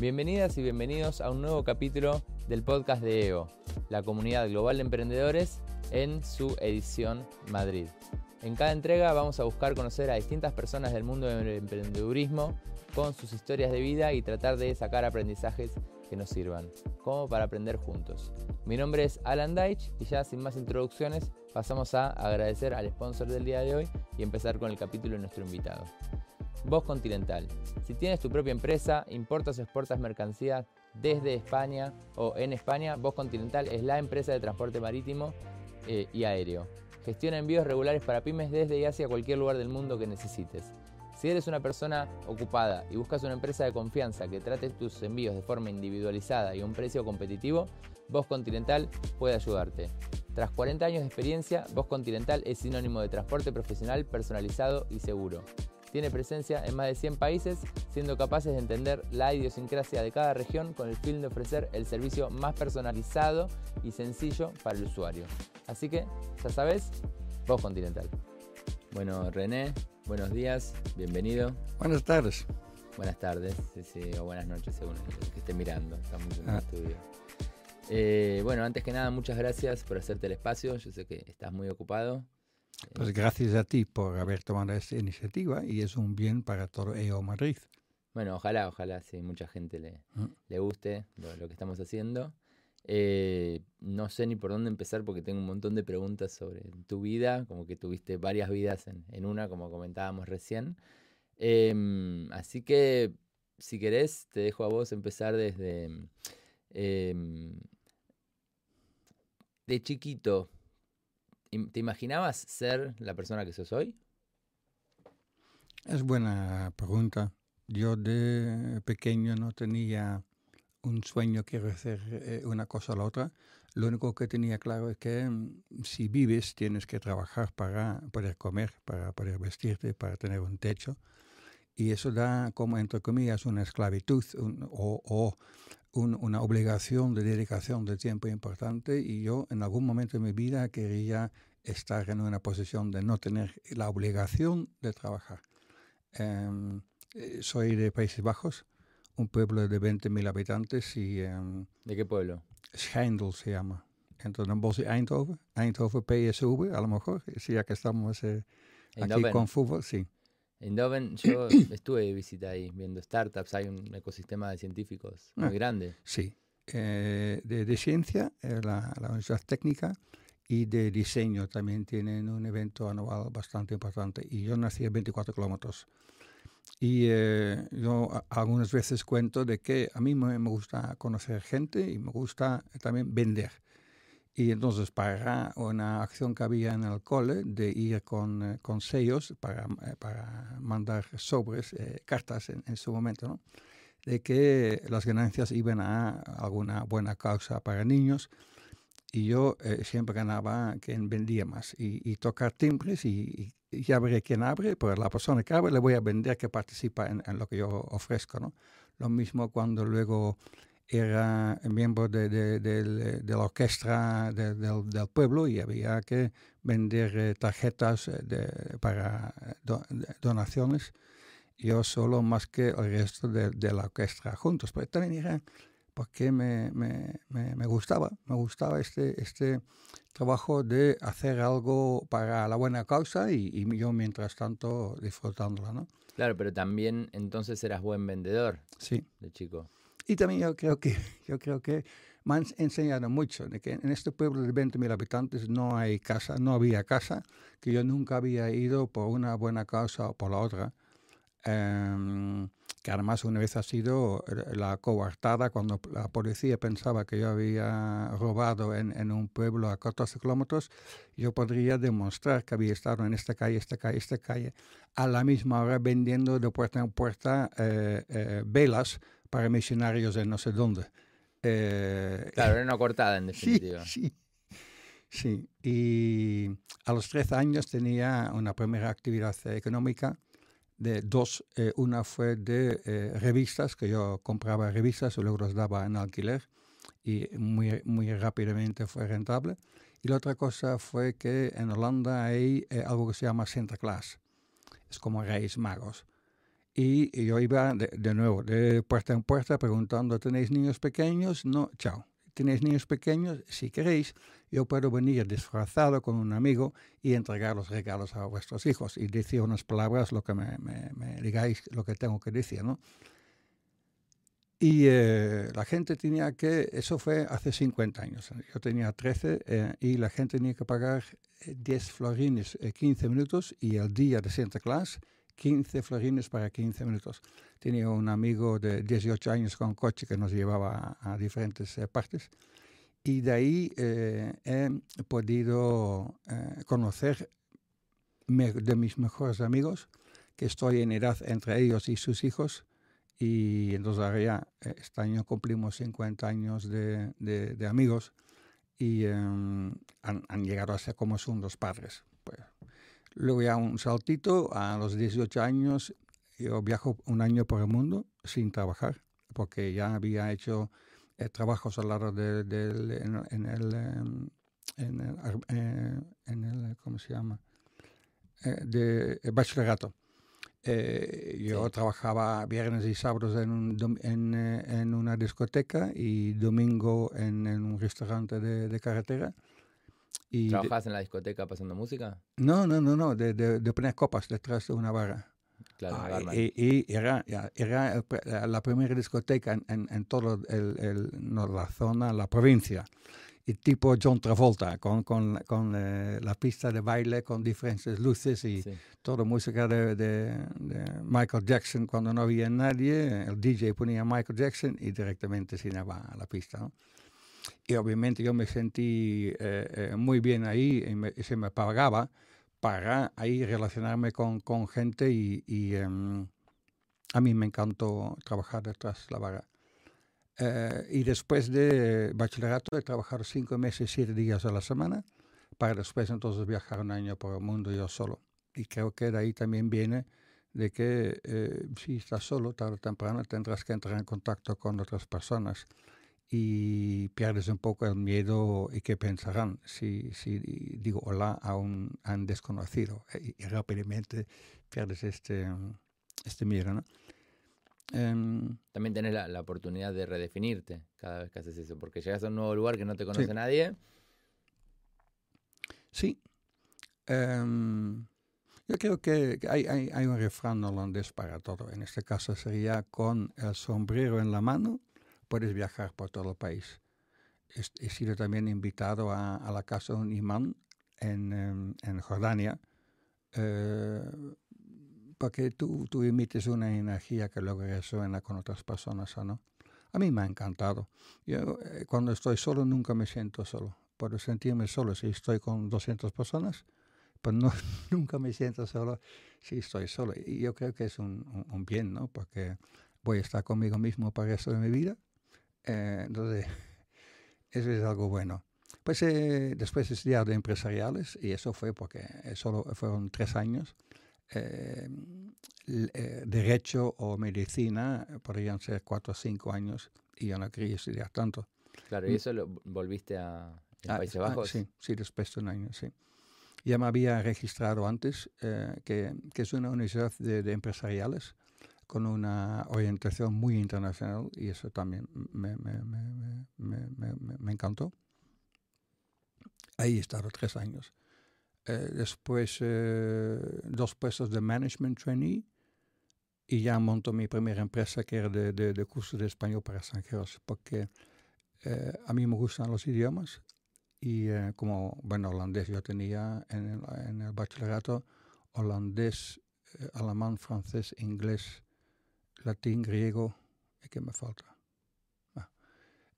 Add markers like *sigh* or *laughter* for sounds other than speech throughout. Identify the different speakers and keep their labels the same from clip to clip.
Speaker 1: Bienvenidas y bienvenidos a un nuevo capítulo del podcast de EO, la comunidad global de emprendedores en su edición Madrid. En cada entrega vamos a buscar conocer a distintas personas del mundo del emprendedurismo con sus historias de vida y tratar de sacar aprendizajes que nos sirvan, como para aprender juntos. Mi nombre es Alan Deitch y ya sin más introducciones pasamos a agradecer al sponsor del día de hoy y empezar con el capítulo de nuestro invitado. Voz Continental. Si tienes tu propia empresa, importas o exportas mercancías desde España o en España, Voz Continental es la empresa de transporte marítimo eh, y aéreo. Gestiona envíos regulares para pymes desde y hacia cualquier lugar del mundo que necesites. Si eres una persona ocupada y buscas una empresa de confianza que trate tus envíos de forma individualizada y a un precio competitivo, Voz Continental puede ayudarte. Tras 40 años de experiencia, Voz Continental es sinónimo de transporte profesional personalizado y seguro. Tiene presencia en más de 100 países, siendo capaces de entender la idiosincrasia de cada región con el fin de ofrecer el servicio más personalizado y sencillo para el usuario. Así que, ya sabes, Voz Continental. Bueno, René, buenos días, bienvenido.
Speaker 2: Buenas tardes.
Speaker 1: Buenas tardes, o buenas noches según el que esté mirando. Estamos en el ah. estudio. Eh, bueno, antes que nada, muchas gracias por hacerte el espacio. Yo sé que estás muy ocupado.
Speaker 2: Pues gracias a ti por haber tomado esta iniciativa y es un bien para todo EO Madrid.
Speaker 1: Bueno, ojalá, ojalá, sí, mucha gente le, mm. le guste lo, que estamos haciendo. Eh, no sé ni por dónde empezar porque tengo un montón de preguntas sobre tu vida, como que tuviste varias vidas en, una, como comentábamos recién. Em, así que, si querés, te dejo a vos empezar desde... Em, de chiquito, ¿Te imaginabas ser la persona que sos hoy?
Speaker 2: Es buena pregunta. Yo de pequeño no tenía un sueño que hacer eh, una cosa o la otra. Lo único que tenía claro es que mm, si vives tienes que trabajar para poder comer, para poder vestirte, para tener un techo. Y eso da como, entre comillas, una esclavitud o, o una obligación de dedicación de tiempo importante y yo en algún momento de mi vida quería estar en una posición de no tener la obligación de trabajar. Em, eh, soy de Países Bajos, un pueblo de 20.000 habitantes y... Em,
Speaker 1: ¿De qué pueblo?
Speaker 2: Schijndel se llama. Entonces, en Bos Eindhoven, Eindhoven PSV, a lo mejor, si ya que estamos eh, aquí con fútbol, sí.
Speaker 1: Eindhoven, *clears throat* yo estuve de visita ahí viendo startups, hay un ecosistema de científicos muy ah, grande.
Speaker 2: Sí, eh, de, ciencia, eh, la, Universidad Técnica y de diseño también tienen un evento anual bastante importante. Y yo nací a 24 kilómetros. Y eh, yo algunas veces cuento de que a mí me gusta conocer gente y me gusta también vender. Y entonces para una acción que había en el cole de ir con, eh, con sellos para, eh, para, mandar sobres, eh, cartas en, su momento, ¿no? de que las ganancias iban a alguna buena causa para niños y yo siempre ganaba quien vendía más y, tocar timbres y, ya veré quién abre, pero la persona que abre le voy a vender que participa en, en lo que yo ofrezco. ¿no? Lo mismo cuando luego era miembro de, de, de, de la orquesta del, del, pueblo y había que vender eh, tarjetas eh, para donaciones. Yo solo más que el resto de, la orquesta juntos, pero también era porque me, me, me, gustaba, me gustaba este, este trabajo de hacer algo para la buena causa y, y yo mientras tanto disfrutándola, ¿no?
Speaker 1: Claro, pero también entonces eras buen vendedor.
Speaker 2: Sí.
Speaker 1: De chico.
Speaker 2: Y también yo creo que, *laughs* yo creo que me han enseñado mucho de que en este pueblo de 20.000 habitantes no hay casa, no había casa, que yo nunca había ido por una buena causa o por la otra. Em, que además una vez ha sido la coartada cuando la policía pensaba que yo había robado en, en un pueblo a 14 kilómetros, yo podría demostrar que había estado en esta calle, esta calle, esta calle, a la misma hora vendiendo de puerta en puerta eh, eh, velas para misionarios en no sé dónde.
Speaker 1: Eh, claro, era *laughs* una cortada en definitiva.
Speaker 2: Sí, sí, Y a los 13 años tenía una primera actividad económica de dos. Eh, una fue de eh, revistas, que yo compraba revistas y luego las daba en alquiler y muy, muy rápidamente fue rentable. Y la otra cosa fue que en Holanda hay algo que se llama Sinterklaas. Es como Reyes Magos Y yo iba de, nuevo, de puerta en puerta, preguntando, ¿tenéis niños pequeños? No, chao. ¿Tenéis niños pequeños? Si queréis, yo puedo venir disfrazado con un amigo y entregar los regalos a vuestros hijos y decir unas palabras, lo que me, me digáis, lo que tengo que decir, ¿no? Y eh, la gente tenía que, eso fue hace 50 años, yo tenía 13 eh, y la gente tenía que pagar 10 eh, florines 15 minutos y el día de Santa Claus 15 florines para 15 minutos. Tenía un amigo de 18 años con coche que nos llevaba a, diferentes partes y de ahí he podido conocer de mis mejores amigos, que estoy en edad entre ellos y sus hijos, y entonces ahora ya, eh, este año cumplimos 50 años de, de, amigos y em, han, han, llegado a ser como son los padres. Luego ya un saltito, a los 18 años yo viajo un año por el mundo sin trabajar, porque ya había hecho eh, trabajos al lado de, en, el, em, en, el, eh, en el, ¿cómo se llama? de bachillerato. Eh, yo trabajaba viernes y sábados en, en, eh, en, una discoteca y domingo en, un restaurante de, de carretera.
Speaker 1: Y ¿Trabajabas en la discoteca pasando música?
Speaker 2: No, no, no, no, de, de, poner copas detrás de una barra.
Speaker 1: Claro, ah,
Speaker 2: y, y, era, era la primera discoteca en, en, toda el, no, la zona, la provincia y tipo John Travolta, con, con, con eh, la pista de baile con diferentes luces y toda música de, de, Michael Jackson cuando no había nadie, el DJ ponía Michael Jackson y directamente se iba a la pista. Y obviamente yo me sentí eh, eh, muy bien ahí y, se me pagaba para ahí relacionarme con, con gente y, em, a mí me encantó trabajar detrás de la vaga. Eh, y después de bachillerato he trabajado cinco meses, siete días a la semana, para después entonces viajar un año por el mundo yo solo. Y creo que de ahí también viene de que si estás solo, tarde o temprano tendrás que entrar en contacto con otras personas y pierdes un poco el miedo y qué pensarán si, si digo hola a un, a un desconocido y, y, rápidamente pierdes este, este miedo. ¿no?
Speaker 1: Em, También tenés la, oportunidad de redefinirte cada vez que haces eso, porque llegas a un nuevo lugar que no te conoce nadie.
Speaker 2: Sí. Em, yo creo que hay, hay, hay, un refrán holandés para todo. En este caso sería con el sombrero en la mano puedes viajar por todo el país. He, sido también invitado a, a, la casa de un imán en, em, en Jordania. Eh, tú, tú emites una energía que luego resuena con otras personas, no? A mí me ha encantado. Yo eh, cuando estoy solo nunca me siento solo. Puedo sentirme solo si estoy con 200 personas, pero no, *laughs* nunca me siento solo si estoy solo. Y yo creo que es un, un, bien, ¿no? Porque voy a estar conmigo mismo para el resto de mi vida. Eh, entonces, *laughs* eso es algo bueno. Pues eh, después he estudiado empresariales y eso fue porque solo fueron tres años eh, eh, derecho o medicina podrían ser cuatro o cinco años y yo no quería estudiar tanto.
Speaker 1: Claro, ¿y mm. eso lo volviste a, ah, Países ah, Bajos?
Speaker 2: sí, sí, después de un año, sí. Ya me había registrado antes, eh, que, que, es una universidad de, empresariales con una orientación muy internacional y eso también me, me, me, me encantó. Ahí he estado tres años. Eh, después eh, dos puestos de management trainee y ya monto mi primera empresa que era de, de, de cursos de español para extranjeros porque eh, a mí me gustan los idiomas y como, bueno, holandés yo tenía en el, en el bachillerato holandés, alemán, francés, inglés, latín, griego, ¿y qué me falta?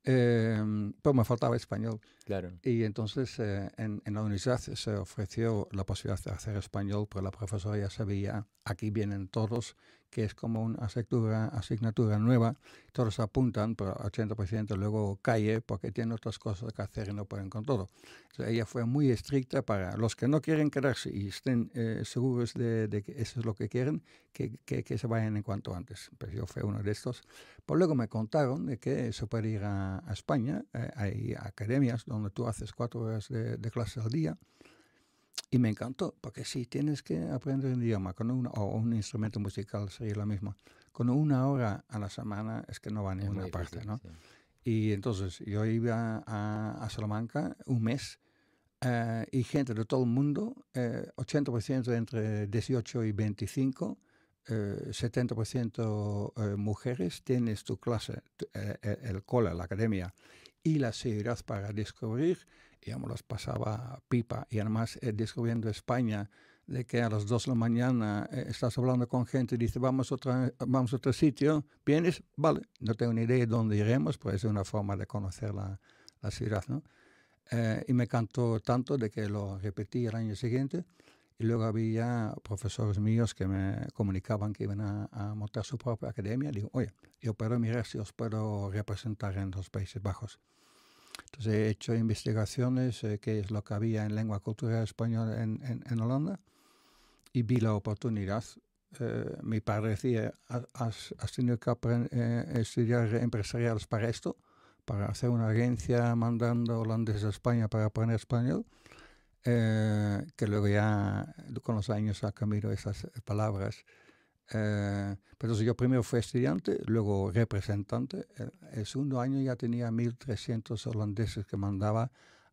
Speaker 2: Eh, pero me faltaba español.
Speaker 1: Claro.
Speaker 2: Y entonces eh, en, en, la universidad se ofreció la posibilidad de hacer español, pero la profesora ya sabía, aquí vienen todos que es como una asignatura, nueva, todos apuntan, pero 80% luego cae porque tienen otras cosas que hacer y no pueden con todo. ella fue muy estricta para los que no quieren quedarse y estén eh, seguros de, que eso es lo que quieren, que, que, se vayan en cuanto antes. Pues yo fui uno de estos. Pues luego me contaron de que se puede ir a, España, eh, hay academias donde tú haces cuatro horas de, de clase al día Y me encantó, porque sí, tienes que aprender un idioma con una, o un instrumento musical, sería lo mismo. Con una hora a la semana es que no va a ninguna parte, ¿no? Y entonces yo iba a, a Salamanca un mes uh, y gente de todo el mundo, eh, 80% entre 18 y 25, eh, 70% eh, mujeres, tienes tu clase, eh, el cole, la academia y la seguridad para descubrir y me los pasaba pipa. Y además eh, descubriendo España, de que a las 2 de la mañana eh, estás hablando con gente y dice, vamos a, otra, vamos a otro sitio, ¿vienes? Vale, no tengo ni idea de dónde iremos, pues es una forma de conocer la, la ciudad, ¿no? Eh, y me encantó tanto de que lo repetí el año siguiente. Y luego había profesores míos que me comunicaban que iban a, a montar su propia academia. Digo, oye, yo puedo mirar si os puedo representar en los Países Bajos. Entonces he hecho investigaciones, eh, qué es lo que había en lengua cultura española en, en, Holanda, y vi la oportunidad. Eh, mi padre decía, has, has tenido que eh, estudiar empresariales para esto, para hacer una agencia mandando holandeses a España para aprender español, eh, que luego ya con los años ha cambiado esas palabras. Eh, pero yo primero fui estudiante, luego representante. El, el segundo año ya tenía 1.300 holandeses que mandaba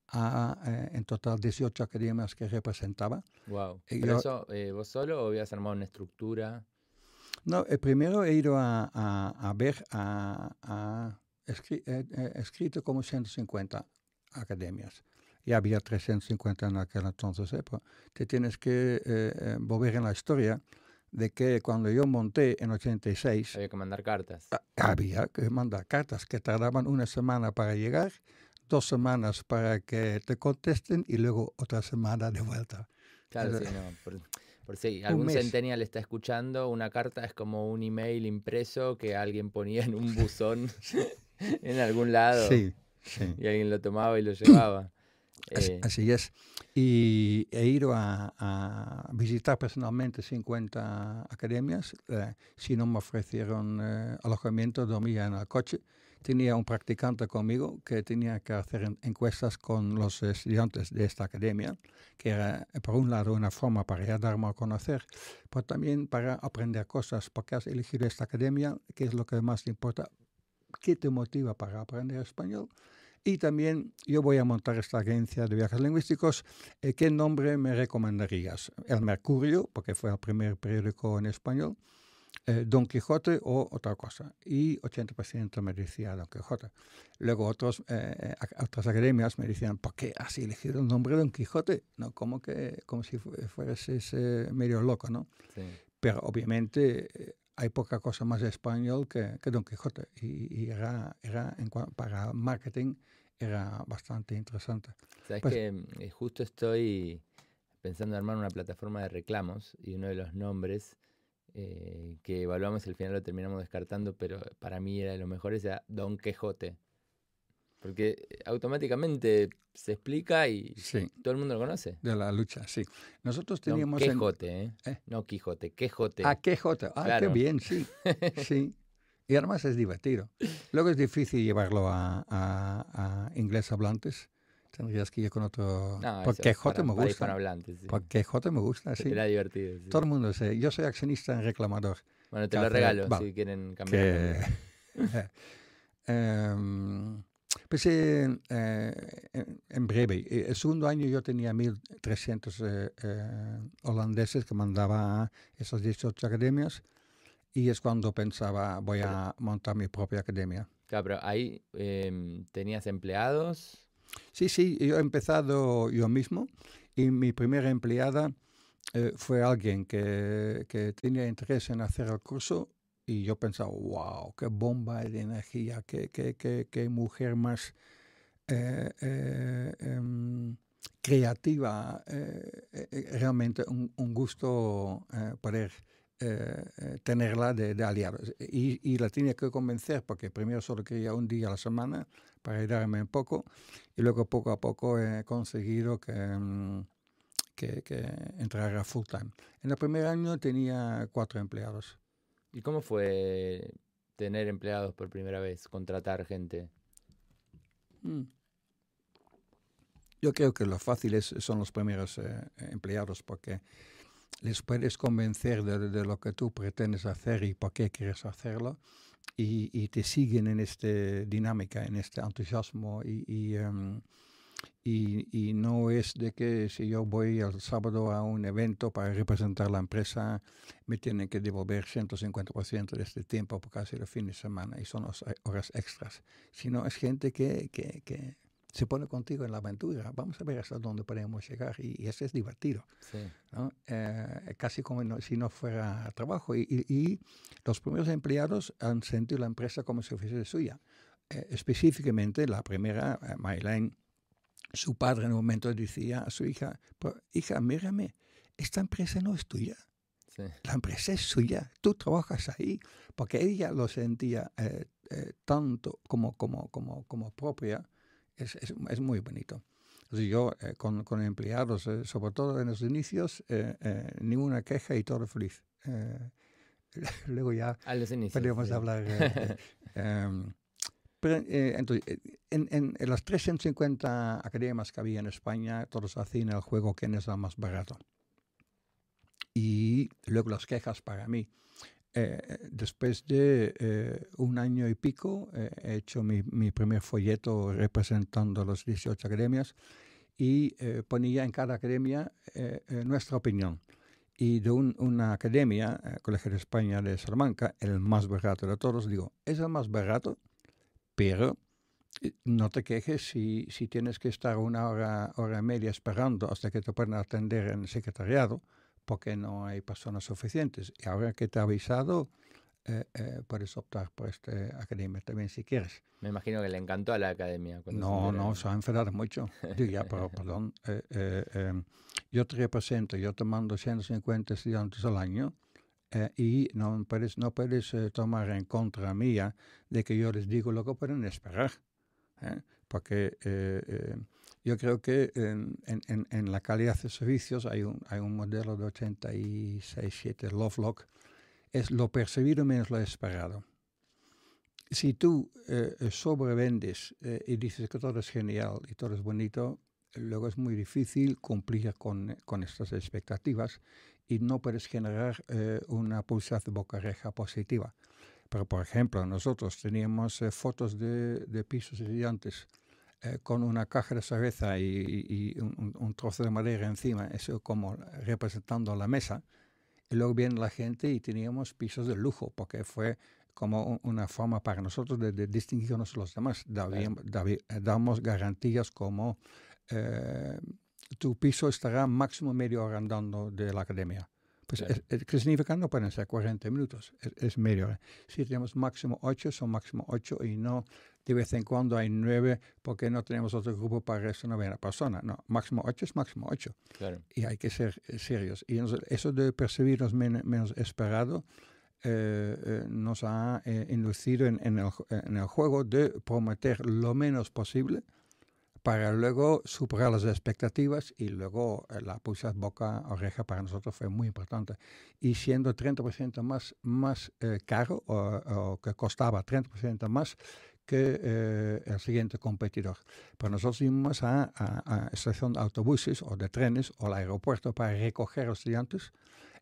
Speaker 2: a, eh, en total 18 academias que representaba.
Speaker 1: Wow. ¿Pero yo, eso eh, vos solo o habías armado una estructura?
Speaker 2: No, el primero he ido a, a, a ver, a, a escri eh, escrito como 150 academias. Ya había 350 en aquel entonces. ¿eh? te tienes que eh, volver en la historia de que cuando yo monté en 86...
Speaker 1: Había que mandar cartas.
Speaker 2: Había que mandar cartas que tardaban una semana para llegar, dos semanas para que te contesten y luego otra semana de vuelta.
Speaker 1: Claro, sí, no. Por, por si algún centennial está escuchando, una carta es como un email impreso que alguien ponía en un buzón *laughs* *laughs* en algún lado.
Speaker 2: Sí, sí.
Speaker 1: Y alguien lo tomaba y lo llevaba.
Speaker 2: Así, eh. así es. Y he ido a, a, visitar personalmente 50 academias. Eh, si no me ofrecieron eh, alojamiento, dormía en el coche. Tenía un practicante conmigo que tenía que hacer encuestas con los estudiantes de esta academia, que era, por un lado, una forma para darme a conocer, pero también para aprender cosas, porque has elegido esta academia, qué es lo que más te importa, qué te motiva para aprender español. Y también yo voy a montar esta agencia de viajes lingüísticos. Eh, ¿Qué nombre me recomendarías? El Mercurio, porque fue el primer periódico en español. Eh, Don Quijote o otra cosa. Y 80% me decía Don Quijote. Luego otros, eh, otras academias me decían, ¿por qué has elegido el nombre Don Quijote? No, como, que, como si fueras medio loco, ¿no?
Speaker 1: Sí.
Speaker 2: Pero obviamente hay poca cosa más español que, que Don Quijote y, y era, era en, para marketing era bastante interesante.
Speaker 1: Sabes pues, que eh, justo estoy pensando en armar una plataforma de reclamos y uno de los nombres eh, que evaluamos y al final lo terminamos descartando, pero para mí era de los mejores, era Don Quijote. Porque eh, automáticamente se explica y
Speaker 2: sí.
Speaker 1: todo el mundo lo conoce.
Speaker 2: De la lucha, sí. Nosotros teníamos...
Speaker 1: Don Quijote, ¿eh? ¿eh? No Quijote, Quijote.
Speaker 2: Ah, Quijote. Ah, claro. qué bien, sí. *laughs* sí. Y además es divertido. Luego es difícil llevarlo a, a, a inglés hablantes. Tendrías que ir con otro...
Speaker 1: No,
Speaker 2: porque J me gusta.
Speaker 1: Sí.
Speaker 2: Porque J me gusta, sí.
Speaker 1: Era divertido. Sí.
Speaker 2: Todo el mundo sé. Yo soy accionista en reclamador.
Speaker 1: Bueno, te lo regalo va, si quieren cambiar.
Speaker 2: Que, um, *laughs* pues eh, eh, en breve, el segundo año yo tenía 1.300 eh, holandeses que mandaba a esas 18 academias y es cuando pensaba voy a montar mi propia academia.
Speaker 1: Claro, pero ahí eh, tenías empleados.
Speaker 2: Sí, sí, yo he empezado yo mismo y mi primera empleada eh, fue alguien que, que, tenía interés en hacer el curso y yo pensaba, wow, qué bomba de energía, qué, qué, qué, qué mujer más eh, em, creativa, realmente un, un gusto poder eh, tenerla de, de aliados. Y, y, la tenía que convencer porque primero solo quería un día a la semana para ayudarme un poco y luego poco a poco he conseguido que, que, que entrara full time. En el primer año tenía cuatro empleados.
Speaker 1: ¿Y cómo fue tener empleados por primera vez, contratar gente?
Speaker 2: Mm. Yo creo que lo fácil es, son los primeros eh, empleados porque les puedes convencer de, lo que tú pretendes hacer y por qué quieres hacerlo y, te siguen en esta dinámica, en este entusiasmo y, y, y, no es de que si yo voy el sábado a un evento para representar la empresa, me tienen que devolver 150% de este tiempo por casi el fin de semana y son horas extras, sino es gente que, que, que se pone contigo en la aventura. Vamos a ver hasta dónde podemos llegar y, eso es divertido. Eh, casi como si no fuera trabajo. Y, los primeros empleados han sentido la empresa como si fuese suya. Eh, específicamente la primera, uh, su padre en un momento decía a su hija, hija, mírame, esta empresa no es tuya. La empresa es suya, tú trabajas ahí, porque ella lo sentía tanto como, como, como, como propia, es, es, es muy bonito. yo eh, con, con, empleados, eh, sobre todo en los inicios, eh, ninguna queja y todo feliz. *laughs* luego ya podríamos hablar. *laughs* Em, pero, entonces, en, en, en, las 350 academias que había en España, todos hacían el juego quién es el más barato. Y luego las quejas para mí. Eh, después de eh, un año y pico eh, he hecho mi, mi, primer folleto representando las 18 academias y ponía en cada academia nuestra opinión. Y de una academia, Colegio de España de Salamanca, el más barato de todos, digo, es el más barato, pero no te quejes si, si tienes que estar una hora, hora y media esperando hasta que te puedan atender en el secretariado porque no hay personas suficientes. Y ahora que te ha avisado, eh, eh, puedes optar por esta academia también si quieres.
Speaker 1: Me imagino que le encantó a la academia.
Speaker 2: No, no, se ha enfadado mucho. *laughs* ya, pero perdón, eh, em, yo te represento, yo te mando 150 estudiantes al año y no puedes, no puedes tomar en contra mía de que yo les digo lo que pueden esperar. Porque yo creo que en, en, en, la calidad de servicios hay un, hay un modelo de 86-7, Lovelock, es lo percibido menos lo esperado. Si tú eh, sobrevendes eh, y dices que todo es genial y todo es bonito, luego es muy difícil cumplir con, con estas expectativas y no puedes generar eh, una pulsada de boca reja positiva. Pero, por ejemplo, nosotros teníamos fotos de, de pisos estudiantes eh, con una caja de cerveza y, un, trozo de madera encima, eso como representando la mesa. Y luego viene la gente y teníamos pisos de lujo, porque fue como una forma para nosotros de, distinguirnos de los demás. damos garantías como eh, tu piso estará máximo medio hora andando de la academia. Pues ¿qué significa? No pueden ser 40 minutos, es, es media hora. Si tenemos máximo 8, son máximo 8 y no de vez en cuando hay nueve porque no tenemos otro grupo para esa novena persona. No, máximo ocho es máximo ocho. Y hay que ser eh, serios. Y eso de percibirnos menos esperado eh, eh, nos ha inducido en, el, en, el, juego de prometer lo menos posible para luego superar las expectativas y luego la pulsa boca-oreja para nosotros fue muy importante. Y siendo 30% más, más caro o, o, que costaba 30% más que eh, el siguiente competidor. Pero nosotros íbamos a, a, estación de autobuses o de trenes o al aeropuerto para recoger estudiantes.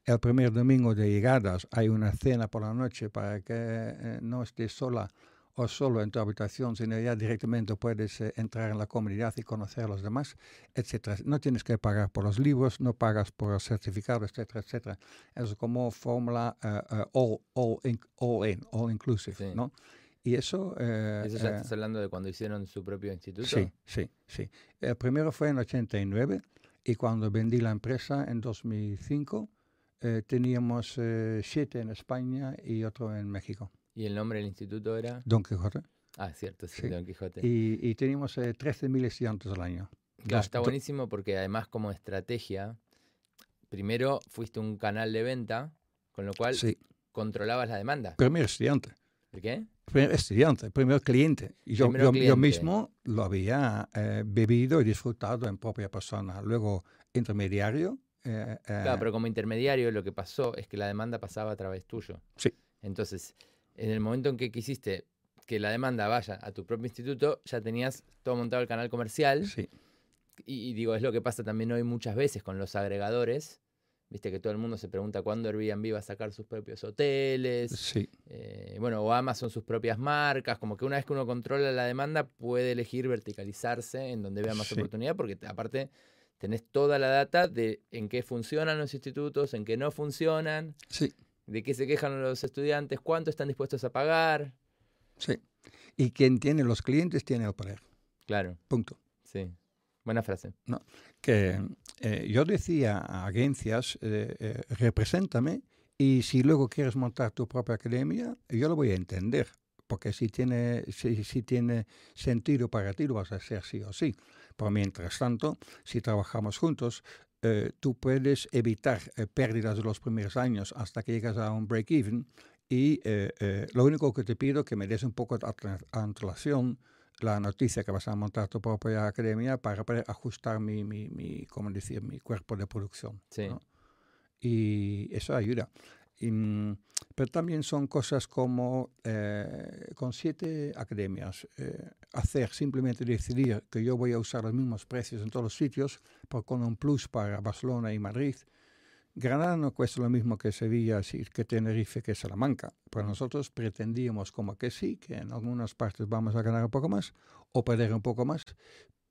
Speaker 2: El primer domingo de llegadas hay una cena por la noche para que eh, no estés sola o solo en tu habitación, sino ya directamente puedes eh, entrar en la comunidad y conocer a los demás, etcétera. No tienes que pagar por los libros, no pagas por el certificado, etcétera, etcétera. Es como fórmula all, all, in, all in, all inclusive, ¿no? Y eso...
Speaker 1: Eh, ¿Eso ya eh, estás hablando de cuando hicieron su propio instituto?
Speaker 2: Sí, sí, sí. El primero fue en 89 y cuando vendí la empresa en 2005 eh, teníamos siete en España y otro en México.
Speaker 1: ¿Y el nombre del instituto era?
Speaker 2: Don Quijote.
Speaker 1: Ah, cierto, sí, Don Quijote.
Speaker 2: Y, y teníamos 13.000 estudiantes al año.
Speaker 1: Claro, está buenísimo porque además como estrategia, primero fuiste un canal de venta, con lo cual controlabas la demanda.
Speaker 2: Primer estudiante.
Speaker 1: ¿De qué?
Speaker 2: primer estudiante, primer cliente. Y yo, yo, mismo lo había eh, bebido y disfrutado en propia persona. Luego, intermediario.
Speaker 1: Eh, eh, claro, pero como intermediario lo que pasó es que la demanda pasaba a través tuyo.
Speaker 2: Sí.
Speaker 1: Entonces, en el momento en que quisiste que la demanda vaya a tu propio instituto, ya tenías todo montado el canal comercial.
Speaker 2: Sí.
Speaker 1: y, digo, es lo que pasa también hoy muchas veces con los agregadores. Viste que todo el mundo se pregunta cuándo Airbnb va a sacar sus propios hoteles.
Speaker 2: Sí.
Speaker 1: Eh, bueno, o Amazon sus propias marcas. Como que una vez que uno controla la demanda, puede elegir verticalizarse en donde vea más oportunidad, porque aparte tenés toda la data de en qué funcionan los institutos, en qué no funcionan.
Speaker 2: Sí.
Speaker 1: De qué se quejan los estudiantes, cuánto están dispuestos a pagar.
Speaker 2: Sí. Y quien tiene los clientes tiene el poder.
Speaker 1: Claro.
Speaker 2: Punto.
Speaker 1: Sí. Buena frase.
Speaker 2: No, que eh, yo decía a agencias, eh, eh, represéntame y si luego quieres montar tu propia academia, yo lo voy a entender, porque si tiene, si, si tiene sentido para ti, lo vas a hacer sí o sí. Pero mientras tanto, si trabajamos juntos, tú puedes evitar pérdidas de los primeros años hasta que llegas a un break-even y lo único que te pido es que me des un poco de antelación la noticia que vas a montar tu propia academia para poder ajustar mi, mi, mi ¿cómo decir? mi cuerpo de producción.
Speaker 1: Sí.
Speaker 2: Y eso ayuda. Mm, pero también son cosas como eh, con siete academias, eh, hacer simplemente decidir que yo voy a usar los mismos precios en todos los sitios, pero con un plus para Barcelona y Madrid, Granada no cuesta lo mismo que Sevilla, que Tenerife, que Salamanca. Pero nosotros pretendíamos como que sí, que en algunas partes vamos a ganar un poco más o perder un poco más,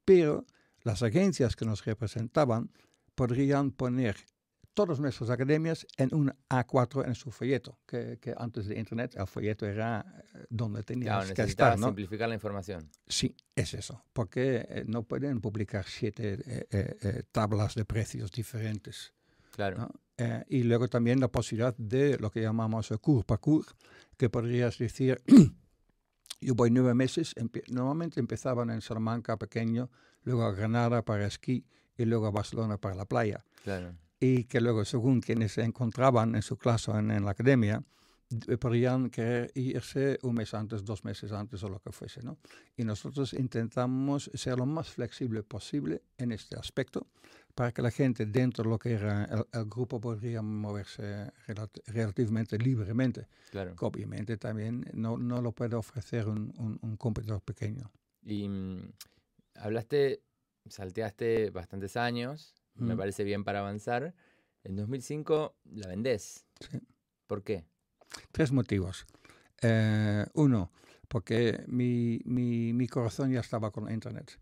Speaker 2: pero las agencias que nos representaban podrían poner todas nuestras academias en un A4 en su folleto, que, antes de Internet el folleto era eh, donde teníamos que estar. ¿no?
Speaker 1: simplificar la información.
Speaker 2: Sí, es eso, porque eh, no pueden publicar siete eh, tablas de precios diferentes.
Speaker 1: Claro.
Speaker 2: Eh, y luego también la posibilidad de lo que llamamos cours par cours, que podrías decir, *clears throat* yo voy nueve meses, normalmente empezaban en Salamanca pequeño, luego a Granada para esquí y luego a Barcelona para la playa.
Speaker 1: Claro.
Speaker 2: Y que luego, según quienes se encontraban en su clase o en, en la academia, podrían querer irse un mes antes, dos meses antes o lo que fuese. ¿no? Y nosotros intentamos ser lo más flexible posible en este aspecto para que la gente dentro de lo que era el, grupo podría moverse relativamente libremente.
Speaker 1: Claro.
Speaker 2: Que obviamente también no, no lo puede ofrecer un, un, competidor pequeño.
Speaker 1: Y mm, hablaste, salteaste bastantes años, me parece bien para avanzar. En 2005 la vendés.
Speaker 2: Sí.
Speaker 1: ¿Por qué?
Speaker 2: Tres motivos. Eh, uno, porque mi, mi, mi, corazón ya estaba con la Internet.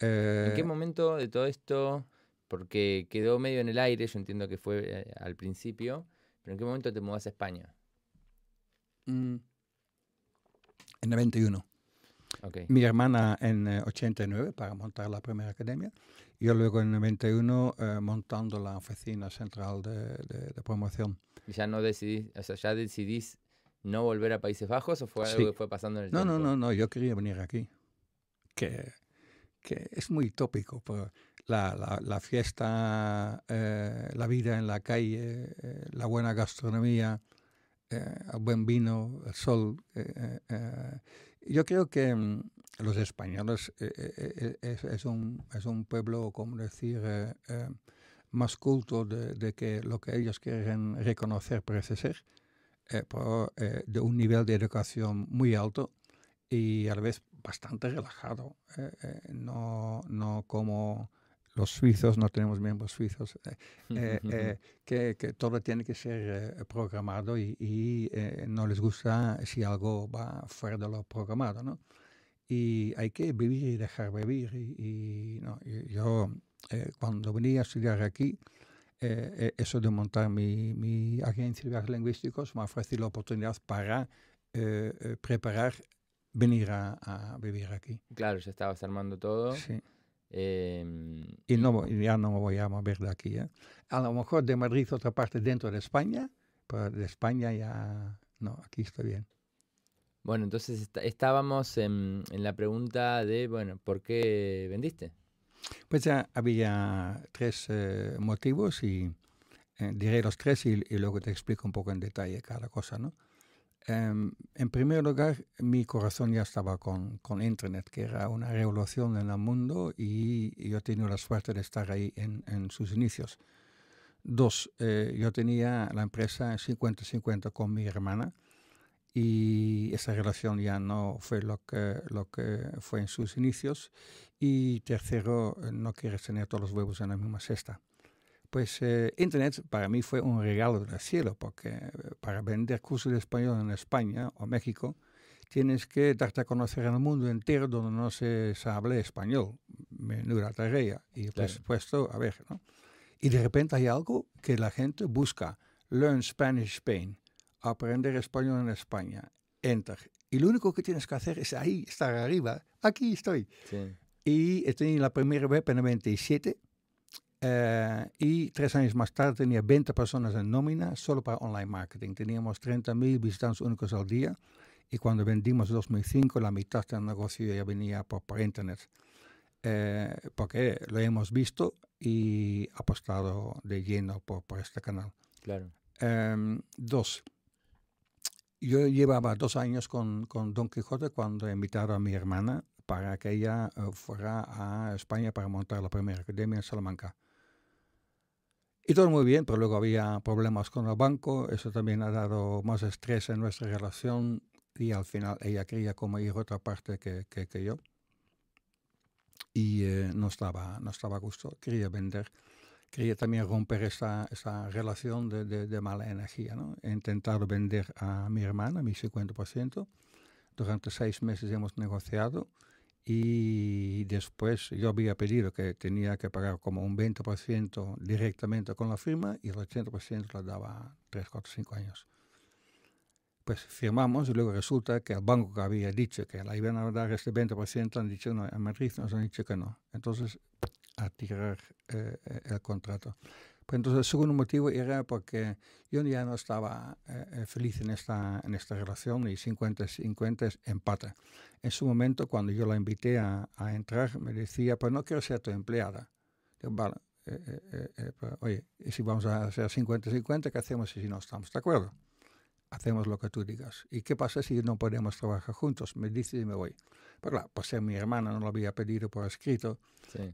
Speaker 1: ¿En qué eh, momento de todo esto porque quedó medio en el aire, yo entiendo que fue eh, al principio, pero ¿en qué momento te mudas a España?
Speaker 2: Mm. En 91.
Speaker 1: Okay.
Speaker 2: Mi hermana en 89 eh, para montar la primera academia. Yo luego en 91 eh, montando la oficina central de, de, promoción.
Speaker 1: ¿Y ya no decidís, o sea, ya decidís no volver a Países Bajos o fue algo que fue pasando en el
Speaker 2: no,
Speaker 1: tiempo?
Speaker 2: No, no, no, yo quería venir aquí. Que, que es muy tópico, pero la, la, fiesta, eh, la vida en la calle, eh, la buena gastronomía, eh, el buen vino, el sol. yo creo que mm, los españoles es, un, es un pueblo, como decir, más culto de, de, que lo que ellos quieren reconocer parece ser, de un nivel de educación muy alto y a la vez bastante relajado, no, no como los suizos, no tenemos miembros suizos, eh, eh, eh, que, que, todo tiene que ser programado y, y no les gusta si algo va fuera de lo programado, ¿no? Y hay que vivir y dejar vivir. Y, y no, yo, cuando venía a estudiar aquí, eso de montar mi, mi agencia de viajes lingüísticos me ofreció la oportunidad para preparar venir a, a, vivir aquí.
Speaker 1: Claro, ya estabas armando todo.
Speaker 2: Sí.
Speaker 1: Em,
Speaker 2: y no, ya no me voy a mover de aquí. ¿eh? A lo mejor de Madrid otra parte dentro de España, pero de España ya no, aquí está bien.
Speaker 1: Bueno, entonces estábamos en, en, la pregunta de, bueno, ¿por qué vendiste?
Speaker 2: Pues ya había tres eh, motivos y eh, diré los tres y, y, luego te explico un poco en detalle cada cosa, ¿no? Em, en primer lugar, mi corazón ya estaba con, con, Internet, que era una revolución en el mundo y yo he tenido la suerte de estar ahí en, en sus inicios. Dos, eh, yo tenía la empresa 50-50 con mi hermana y esa relación ya no fue lo que, lo que fue en sus inicios. Y tercero, no quieres tener todos los huevos en la misma cesta. Pues eh, Internet para mí fue un regalo del cielo, porque eh, para vender cursos de español en España o México, tienes que darte a conocer en el mundo entero donde no se hable español. Menuda tarea. Y por supuesto, a ver, ¿no? Y de repente hay algo que la gente busca. Learn Spanish Spain aprender español en España. Enter. Y lo único que tienes que hacer es ahí, estar arriba. Aquí estoy. Y tenía la primera web en 97. Eh, y tres años más tarde tenía 20 personas en nómina solo para online marketing. Teníamos 30.000 visitantes únicos al día. Y cuando vendimos en 2005, la mitad del negocio ya venía por, por internet. Eh, porque lo hemos visto y apostado de lleno por, por este canal.
Speaker 1: Claro.
Speaker 2: Em, dos, yo llevaba dos años con, con Don Quijote cuando invitaron a mi hermana para que ella eh, fuera a España para montar la primera academia en Salamanca. Y todo muy bien, pero luego había problemas con el banco, eso también ha dado más estrés en nuestra relación y al final ella quería como ir otra parte que, que, que yo. Y eh, no, estaba, no estaba a gusto, quería vender quería también romper esa, esa relación de, de, mala energía. ¿no? He intentado vender a mi hermana, mi 50%. Durante seis meses hemos negociado y después yo había pedido que tenía que pagar como un 20% directamente con la firma y el 80% lo daba 3, 4, 5 años. Pues firmamos y luego resulta que el banco que había dicho que la iban a dar este 20% han dicho no, en Madrid nos han dicho que no. Entonces a tirar eh, eh, el contrato. Pues entonces el segundo motivo era porque yo ya no estaba eh, feliz en esta, en esta relación y 50-50 es empate. En su momento, cuando yo la invité a, a, entrar, me decía, pues no quiero ser tu empleada. Digo, vale, pues, oye, y si vamos a hacer 50-50, ¿qué hacemos si no estamos de acuerdo? Hacemos lo que tú digas. ¿Y qué pasa si no podemos trabajar juntos? Me dice y me voy. Pero claro, por ser mi hermana no lo había pedido por escrito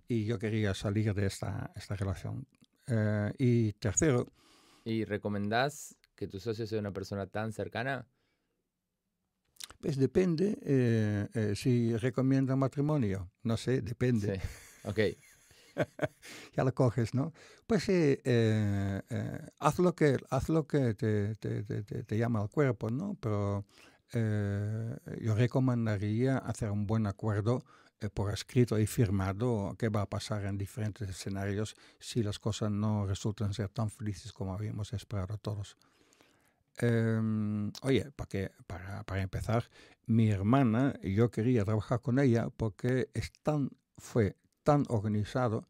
Speaker 2: y yo quería salir de esta, esta relación. Eh, y tercero...
Speaker 1: ¿Y recomendás que tu socio sea una persona tan cercana?
Speaker 2: Pues depende eh, eh, si recomienda matrimonio. No sé, depende.
Speaker 1: Sí. Ok. *laughs*
Speaker 2: ya lo coges, ¿no? Pues haz lo que, haz lo que te, te, te, te, llama el cuerpo, ¿no? Pero eh, yo recomendaría hacer un buen acuerdo eh, por escrito y firmado qué va a pasar en diferentes escenarios si las cosas no resultan ser tan felices como habíamos esperado todos. Em, oye, para, para, para, empezar, mi hermana, yo quería trabajar con ella porque es tan, fue tan organizado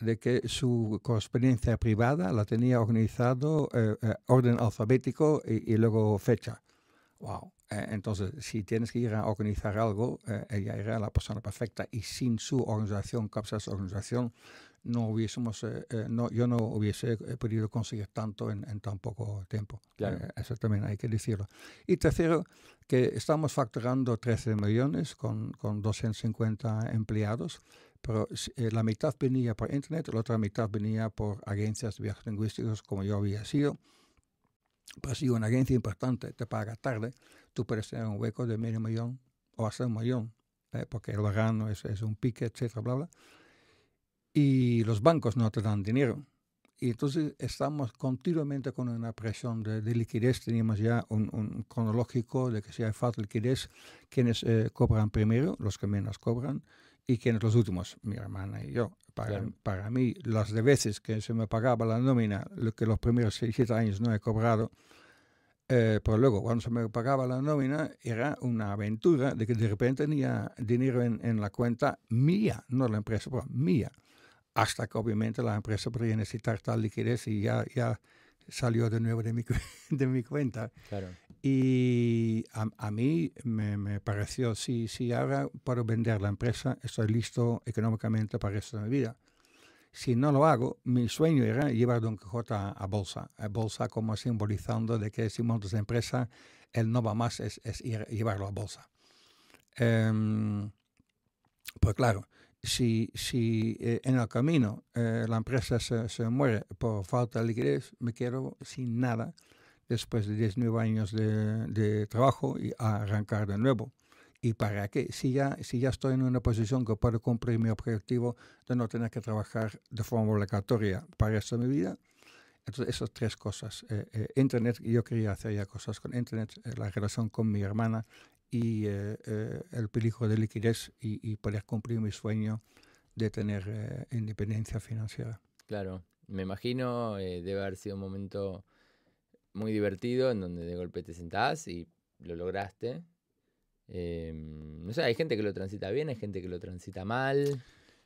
Speaker 2: de que su correspondencia privada la tenía organizado eh, orden alfabético y, y, luego fecha. Wow. Eh, entonces, si tienes que ir a organizar algo, eh, ella era la persona perfecta y sin su organización, capaz organización, no hubiésemos, eh, no, yo no hubiese podido conseguir tanto en, tan poco tiempo. eso también hay que decirlo. Y tercero, que estamos facturando 13 millones con, con 250 empleados, pero la mitad venía por Internet, la otra mitad venía por agencias de viajes lingüísticos como yo había sido. Pues si una agencia importante te paga tarde, tú puedes tener un hueco de medio millón o hasta un millón, ¿eh? porque el verano es, es, un pique, etcétera, bla, bla. Y los bancos no te dan dinero. Y entonces estamos continuamente con una presión de, liquidez. Teníamos ya un, un, cronológico de que si hay falta de liquidez, quienes eh, cobran primero, los que menos cobran, y quienes los últimos, mi hermana y yo. Para, para mí, las de veces que se me pagaba la nómina, lo que los primeros 6, 7 años no he cobrado, eh, pero luego, cuando se me pagaba la nómina, era una aventura de que de repente tenía dinero en, en la cuenta mía, no la empresa, pero mía. Hasta que obviamente la empresa podría necesitar tal liquidez y ya, ya salió de nuevo de mi, *laughs* de mi cuenta.
Speaker 1: Claro.
Speaker 2: Y a, a mí me, me, pareció, si, si ahora puedo vender la empresa, estoy listo económicamente para el resto de mi vida si no lo hago, mi sueño era llevar Don Quijote a, bolsa, a bolsa como simbolizando de que si montas la empresa, él no va más, es, es ir, llevarlo a bolsa. Um, pues claro, si, si eh, en el camino eh, la empresa se, se, muere por falta de liquidez, me quedo sin nada después de 19 años de, de trabajo y arrancar de nuevo. ¿Y para qué? Si ya, si ya estoy en una posición que puedo cumplir mi objetivo de no tener que trabajar de forma obligatoria para el resto vida. Entonces, esas tres cosas. Eh, Internet, yo quería hacer ya cosas con Internet, la relación con mi hermana y el peligro de liquidez y, y, poder cumplir mi sueño de tener independencia financiera.
Speaker 1: Claro, me imagino, debe haber sido un momento muy divertido en donde de golpe te sentás y lo lograste eh, no sé, hay gente que lo transita bien, hay gente que lo transita mal.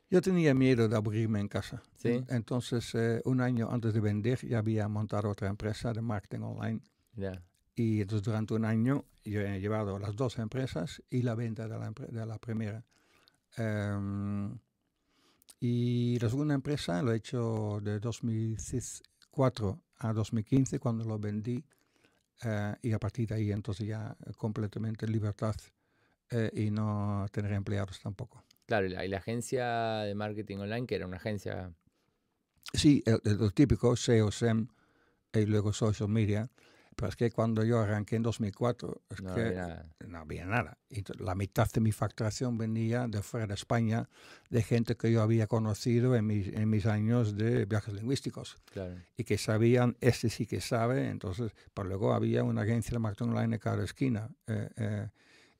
Speaker 2: Yo tenía miedo de abrirme en casa. ¿Sí? Entonces, eh, un año antes de vender, ya había montado otra empresa de marketing online. Y entonces, durante un año, yo he llevado las dos empresas y la venta de la, de la primera. Um, y la segunda empresa lo he hecho de 2004 a 2015, cuando lo vendí eh, y a partir de ahí entonces ya completamente libertad eh, y no tener empleados tampoco.
Speaker 1: Claro, y la, agencia de marketing online, que era una agencia...
Speaker 2: Sí, el, típico SEO, SEM y luego social media. Pero es que cuando yo arranqué en 2004, es no, que había nada. no había nada. Y la mitad de mi facturación venía de fuera de España, de gente que yo había conocido en mis, en mis años de viajes lingüísticos. Claro. Y que sabían, este sí que sabe. Entonces, pero luego había una agencia de marketing online en cada esquina. Eh, eh,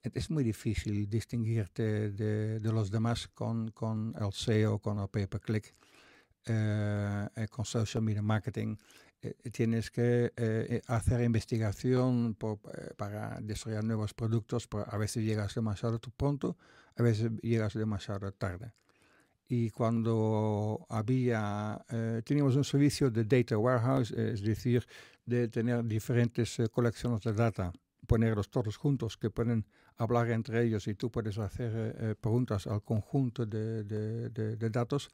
Speaker 2: es muy difícil distinguirte de, de, los demás con, con el SEO, con el pay-per-click, eh, con social media marketing. Eh, tienes que eh, hacer investigación para desarrollar nuevos productos, a veces llegas demasiado pronto, a veces llegas demasiado tarde. Y cuando había, teníamos un servicio de data warehouse, es decir, de tener diferentes colecciones de data, ponerlos todos juntos, que pueden hablar entre ellos y tú puedes hacer preguntas al conjunto de, de, de datos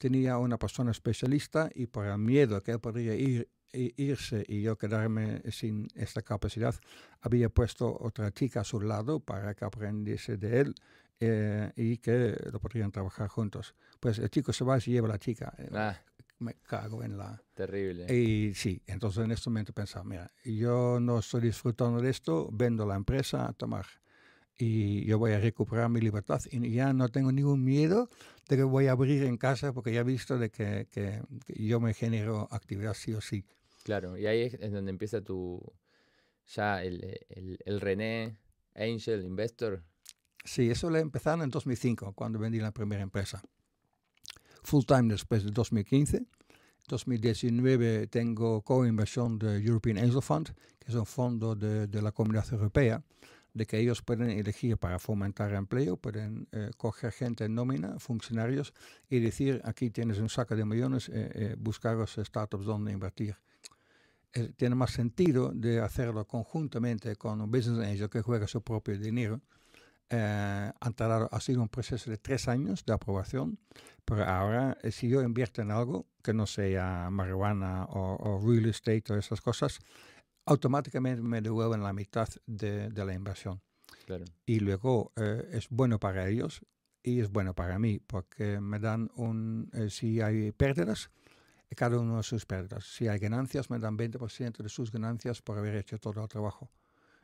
Speaker 2: tenía una persona especialista y el miedo que él podría ir, irse y yo quedarme sin esta capacidad, había puesto otra chica a su lado para que aprendiese de él eh, y que lo podrían trabajar juntos. Pues el chico se va y se lleva a la chica. Eh, ah. Me cago en la...
Speaker 1: Terrible.
Speaker 2: Y sí, entonces en este momento pensaba, mira, yo no estoy disfrutando de esto, vendo la empresa a tomar y yo voy a recuperar mi libertad y ya no tengo ningún miedo de que voy a abrir en casa porque ya he visto de que, que, yo me genero actividad sí o sí.
Speaker 1: Claro, y ahí es donde empieza tu, ya el, el, el René Angel Investor.
Speaker 2: Sí, eso lo empezaron en 2005, cuando vendí la primera empresa. Full time después de 2015. 2019 tengo co-inversión de European Angel Fund, que es un fondo de, de la Comunidad Europea de que ellos pueden elegir para fomentar empleo, pueden eh, coger gente en nómina, funcionarios, y decir, aquí tienes un saco de millones, eh, eh, buscaros startups donde invertir. tiene más sentido de hacerlo conjuntamente con un business angel que juega su propio dinero. ha sido un proceso de tres años de aprobación, pero ahora si yo invierto en algo que no sea marihuana o, o real estate o esas cosas, automáticamente me devuelven la mitad de, de la inversión. Claro. Y luego eh, es bueno para ellos y es bueno para mí porque me dan un, eh, si hay pérdidas, cada uno de sus pérdidas. Si hay ganancias, me dan 20% de sus ganancias por haber hecho todo el trabajo.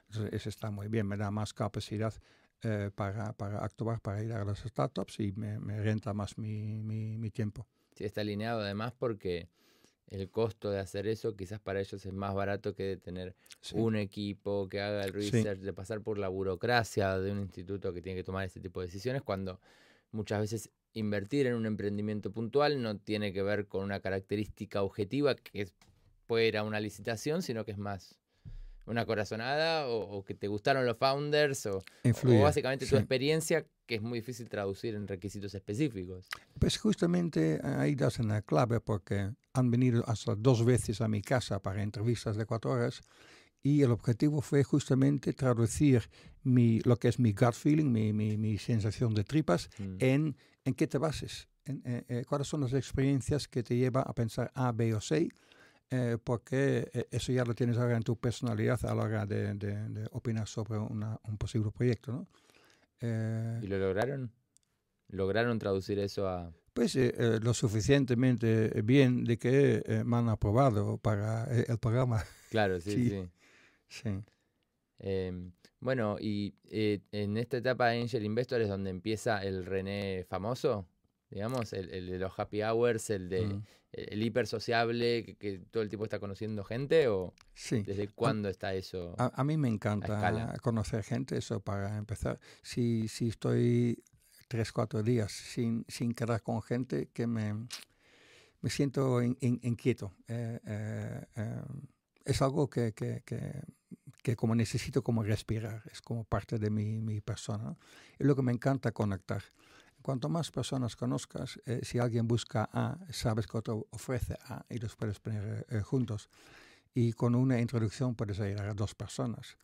Speaker 2: Entonces, eso está muy bien, me da más capacidad eh, para, para, actuar, para ir a las startups y me, me renta más mi, mi, mi tiempo.
Speaker 1: Sí, está alineado además porque el costo de hacer eso quizás para ellos es más barato que de tener un equipo que haga el research, de pasar por la burocracia de un instituto que tiene que tomar ese tipo de decisiones, cuando muchas veces invertir en un emprendimiento puntual no tiene que ver con una característica objetiva que puede ir a una licitación, sino que es más una corazonada o, que te gustaron los founders o, básicamente tu experiencia que es muy difícil traducir en requisitos específicos.
Speaker 2: Pues justamente ahí das en la clave porque han venido hasta dos veces a mi casa para entrevistas de cuatro horas y el objetivo fue justamente traducir mi, lo que es mi gut feeling, mi, mi, mi sensación de tripas, mm. en, en qué te bases, en, eh, eh, cuáles son las experiencias que te llevan a pensar A, B o C eh, porque eh, eso ya lo tienes ahora en tu personalidad a la hora de, de, opinar sobre una, un posible proyecto, ¿no?
Speaker 1: Eh, ¿Y lo lograron? ¿Lograron traducir eso a...?
Speaker 2: Pues lo suficientemente bien de que me han aprobado para el programa.
Speaker 1: Claro, *laughs* sí, sí. sí. Em, bueno, y en esta etapa de Angel Investor es donde empieza el René famoso, digamos, el, de los happy hours, el de mm. el, hiper sociable, que, todo el tiempo está conociendo gente, o
Speaker 2: sí.
Speaker 1: desde cuándo está eso?
Speaker 2: A, mí me encanta conocer gente, eso para empezar. Si, si estoy tres, cuatro días sin, sin quedar con gente, que me, me siento inquieto. Eh, eh, eh, es algo que, que, que, que, como necesito como respirar, es como parte de mi, mi persona. Y lo que me encanta conectar. Cuanto más personas conozcas, eh, si alguien busca A, sabes que otro ofrece A y los puedes poner eh, juntos. Y con una introducción puedes ir a dos personas.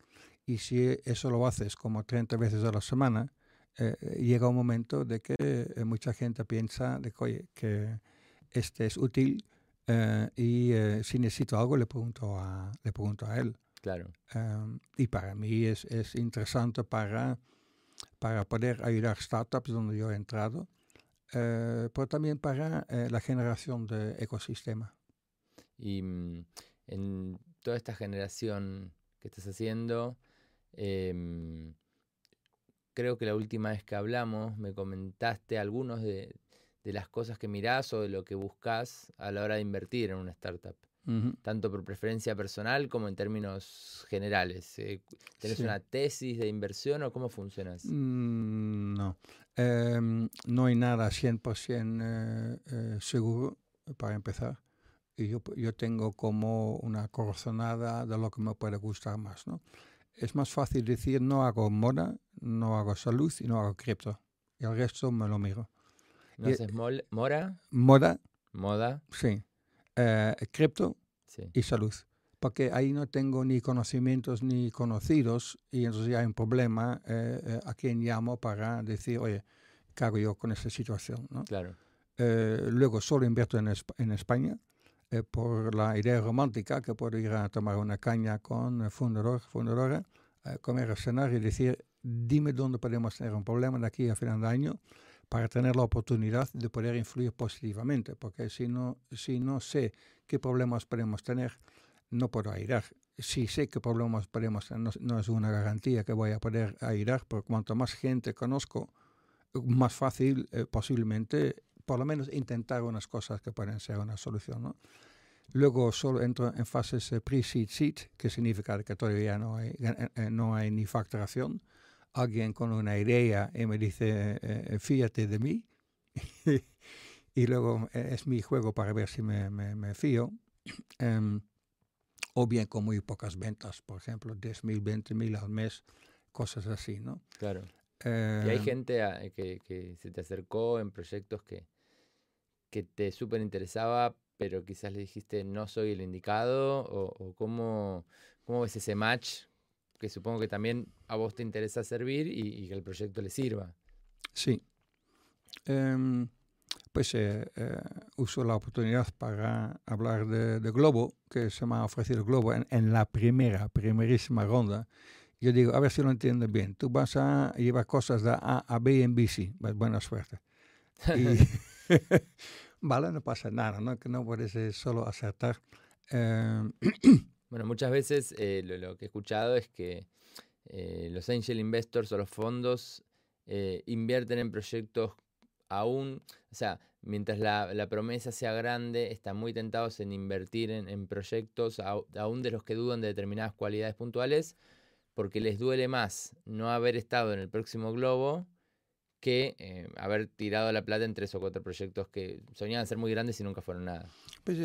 Speaker 2: Y si eso lo haces como 30 veces a la semana, eh, llega un momento de que mucha gente piensa de que, que este es útil y si necesito algo le pregunto a, le pregunto a él.
Speaker 1: Claro.
Speaker 2: Em, y para mí es, es interesante para para poder ayudar startups donde yo he entrado, eh, pero también para eh, la generación de ecosistema.
Speaker 1: Y mm, en toda esta generación que estás haciendo, em, creo que la última vez que hablamos me comentaste algunos de, de, las cosas que mirás o de lo que buscas a la hora de invertir en una startup tanto por preferencia personal como en términos generales. Eh, ¿Tenés una tesis de inversión o cómo funcionas?
Speaker 2: Mm, no, em, no hay nada 100% eh, eh, seguro para empezar. Y yo, yo tengo como una corazonada de lo que me puede gustar más. ¿no? Es más fácil decir no hago moda, no hago salud y no hago cripto. Y el resto me lo miro.
Speaker 1: ¿No haces mora?
Speaker 2: Moda.
Speaker 1: Moda.
Speaker 2: Sí eh, cripto y salud. Porque ahí no tengo ni conocimientos ni conocidos y entonces ya hay un problema eh, eh, a quien llamo para decir, oye, ¿qué hago yo con esa situación? ¿no?
Speaker 1: Claro.
Speaker 2: Eh, luego solo invierto en, en España por la idea romántica que puedo ir a tomar una caña con fundador, fundadora, comer, cenar y decir, dime dónde podemos tener un problema de aquí a final de año para tener la oportunidad de poder influir positivamente, porque si no, si no sé qué problemas podemos tener, no puedo ayudar. Si sé qué problemas podemos tener, no, es una garantía que voy a poder ayudar, porque cuanto más gente conozco, más fácil eh, posiblemente, por lo menos intentar unas cosas que pueden ser una solución. ¿no? Luego solo entro en fases eh, pre-seed seed, que significa que todavía no hay, eh, no hay ni facturación, alguien con una idea y me dice, eh, fíjate de mí. *laughs* y luego eh, es mi juego para ver si me, me, fío. *clears throat* Em, o bien con muy pocas ventas, por ejemplo, 10.000, 20.000 al mes, cosas así, ¿no?
Speaker 1: Claro. y hay em, gente ah, que, que, se te acercó en proyectos que, que te súper interesaba, pero quizás le dijiste no soy el indicado, o, o cómo, cómo ves ese match que supongo que también a vos te interesa servir y, que el proyecto le sirva.
Speaker 2: Sí. Em, pues eh, eh, uso la oportunidad para hablar de, Globo, que se me ha ofrecido Globo en, la primera, primerísima ronda. Yo digo, a ver si lo entiendes bien. Tú vas a llevar cosas de A a B en bici. Pues buena suerte. *laughs* *laughs* vale, no pasa nada, ¿no? Que no puedes eh, solo acertar. *clears throat*
Speaker 1: Bueno, muchas veces eh, lo, que he escuchado es que eh, los angel investors o los fondos eh, invierten en proyectos aún, o sea, mientras la, promesa sea grande, están muy tentados en invertir en, proyectos aún de los que dudan de determinadas cualidades puntuales, porque les duele más no haber estado en el próximo globo que haber tirado la plata en tres o cuatro proyectos que soñaban ser muy grandes y nunca fueron nada.
Speaker 2: Pues,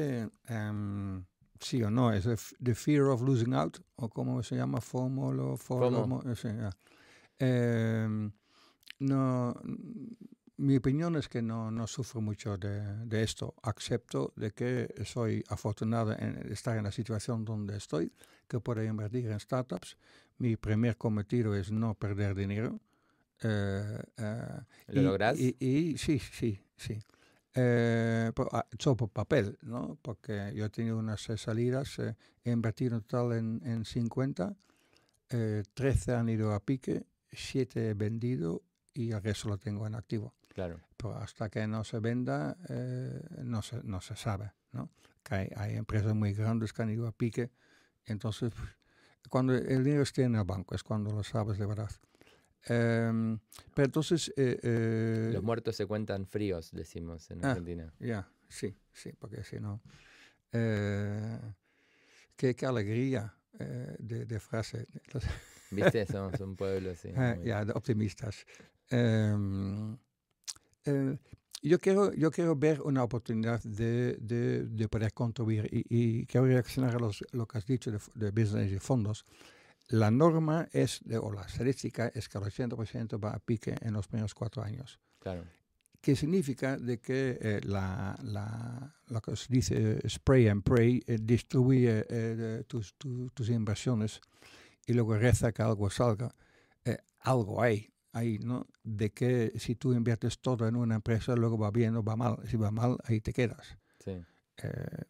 Speaker 2: em, sí o no, es The Fear of Losing Out, o como se llama, FOMO, FOMO. Em, no, mi opinión es que no, no sufro mucho de, de, esto. Acepto de que soy afortunado en estar en la situación donde estoy, que puedo invertir en startups. Mi primer cometido es no perder dinero.
Speaker 1: Eh, eh, ¿Lo logras?
Speaker 2: Y, y, sí, sí, sí eh, por, por papel, ¿no? Porque yo he tenido unas eh, salidas, eh, he invertido en total en, en 50, eh, 13 han ido a pique, 7 he vendido y el resto lo tengo en activo.
Speaker 1: Claro.
Speaker 2: Pero hasta que no se venda, eh, no, se, no se sabe, ¿no? Que hay, hay empresas muy grandes que han ido a pique. Entonces, cuando el dinero esté en el banco es cuando lo sabes de verdad. Em, pero entonces... eh, eh,
Speaker 1: Los muertos se cuentan fríos, decimos en
Speaker 2: Ah.
Speaker 1: Argentina.
Speaker 2: Ya, sí, sí, porque si no... eh, qué, qué alegría eh, de, de frase. Los- *laughs*
Speaker 1: ¿Viste? Somos un pueblo así.
Speaker 2: Ah,
Speaker 1: muy-
Speaker 2: ja, de optimistas. Eh, yo, quiero, yo quiero ver una oportunidad de, de, de poder contribuir y, y quiero reaccionar a los- lo que has dicho de, de business y fondos. La norma es, de, o la estadística es que el 80% va a pique en los primeros cuatro años.
Speaker 1: Claro.
Speaker 2: que significa de que eh, la, la- lo que se dice eh, spray and pray eh, distribuye eh, tus, tu- tus inversiones y luego reza que algo salga. Eh, algo hay, ahí, ¿no? De que si tú inviertes todo en una empresa, luego va bien o va mal. Si va mal, ahí te quedas.
Speaker 1: Sí.
Speaker 2: Eh,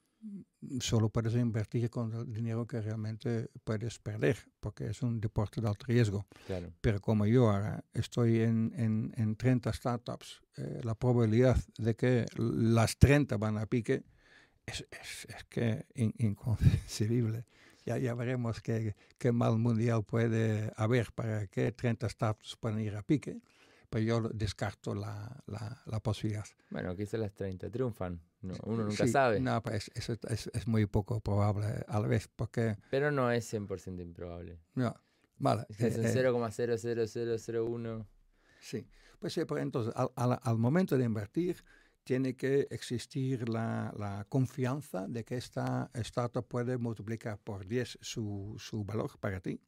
Speaker 2: solo puedes invertir con el dinero que realmente puedes perder, porque es un deporte de alto riesgo.
Speaker 1: Claro.
Speaker 2: Pero como yo ahora estoy en, en, en 30 startups, eh, la probabilidad de que las 30 van a pique es, es, es que in- inconcebible. Ya, ya veremos qué, qué mal mundial puede haber para que 30 startups puedan ir a pique, pero yo descarto la, la, la posibilidad.
Speaker 1: Bueno, quizás las 30 triunfan. No, uno nunca
Speaker 2: Sí,
Speaker 1: sabe.
Speaker 2: No, pues es, es, es, muy poco probable a la vez, porque...
Speaker 1: Pero no es 100% improbable.
Speaker 2: No, vale.
Speaker 1: Es que es un
Speaker 2: eh, eh,
Speaker 1: 0,00001.
Speaker 2: Sí, pues pero entonces al, al- al momento de invertir tiene que existir la, la confianza de que esta startup puede multiplicar por 10 su, su valor para ti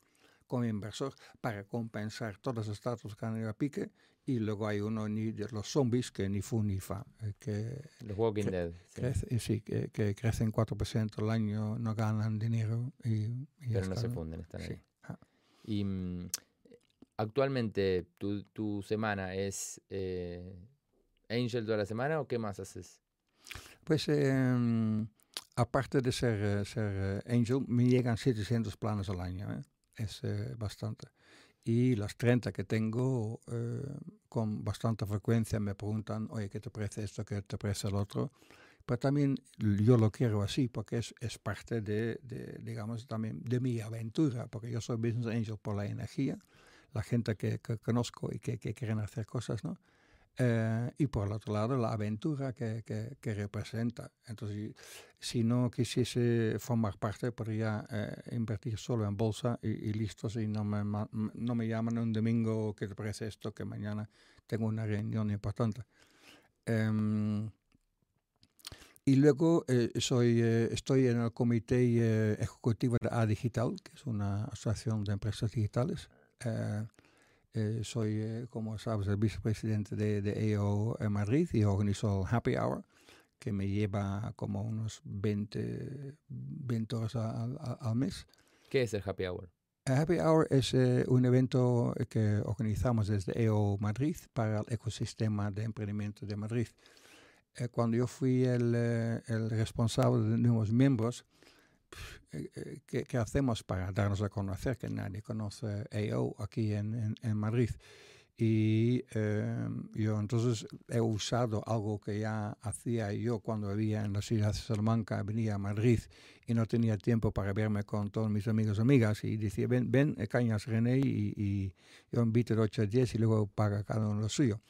Speaker 2: como inversor para compensar todas las startups que han ido a pique y luego hay uno ni de los zombies que ni fu ni fa, eh, que,
Speaker 1: Los Walking
Speaker 2: cre-
Speaker 1: Dead. sí.
Speaker 2: crece- eh, sí, que, que crecen 4% al año, no ganan dinero y, y
Speaker 1: Pero no se funden, están
Speaker 2: Sí. ah.
Speaker 1: Y mm, actualmente, tu, tu semana es eh, Angel toda la semana o qué más haces?
Speaker 2: Pues em, aparte de ser, eh, ser eh, angel, me llegan 700 planes al año. ¿eh? Es eh, bastante. Y las 30 que tengo, eh, con bastante frecuencia me preguntan, oye, ¿qué te parece esto? ¿Qué te parece el otro? Pero también yo lo quiero así porque es, parte de, de, digamos, también de mi aventura, porque yo soy business angel por la energía, la gente que, conozco y que quieren hacer cosas, ¿no? Eh, y por el otro lado, la aventura que, que, que representa. Entonces, si no quisiese formar parte, podría eh, invertir solo en bolsa y, y listo. Si no me, no me llaman un domingo, ¿qué te parece esto? Que mañana tengo una reunión importante. Em, y luego eh, soy, eh, estoy en el comité eh, ejecutivo de A Digital, que es una asociación de empresas digitales. Eh, soy, eh, como sabes, el vicepresidente de, de EO en Madrid y organizo el Happy Hour, que me lleva como unos 20, 20 horas al- al- mes.
Speaker 1: ¿Qué es el Happy Hour?
Speaker 2: El Happy Hour es eh, un evento que organizamos desde EO Madrid para el ecosistema de emprendimiento de Madrid. Eh, cuando yo fui el, eh, el responsable de nuevos miembros, ¿qué, qué hacemos para darnos a conocer? Que nadie conoce EO aquí en, en- en Madrid. Y eh, yo entonces he usado algo que ya hacía yo cuando vivía en la ciudad de Salamanca, venía a Madrid y no tenía tiempo para verme con todos mis amigos y amigas y decía, ven, ven, eh, cañas René y, y yo invito de 8 a 10 y luego paga cada uno lo suyo.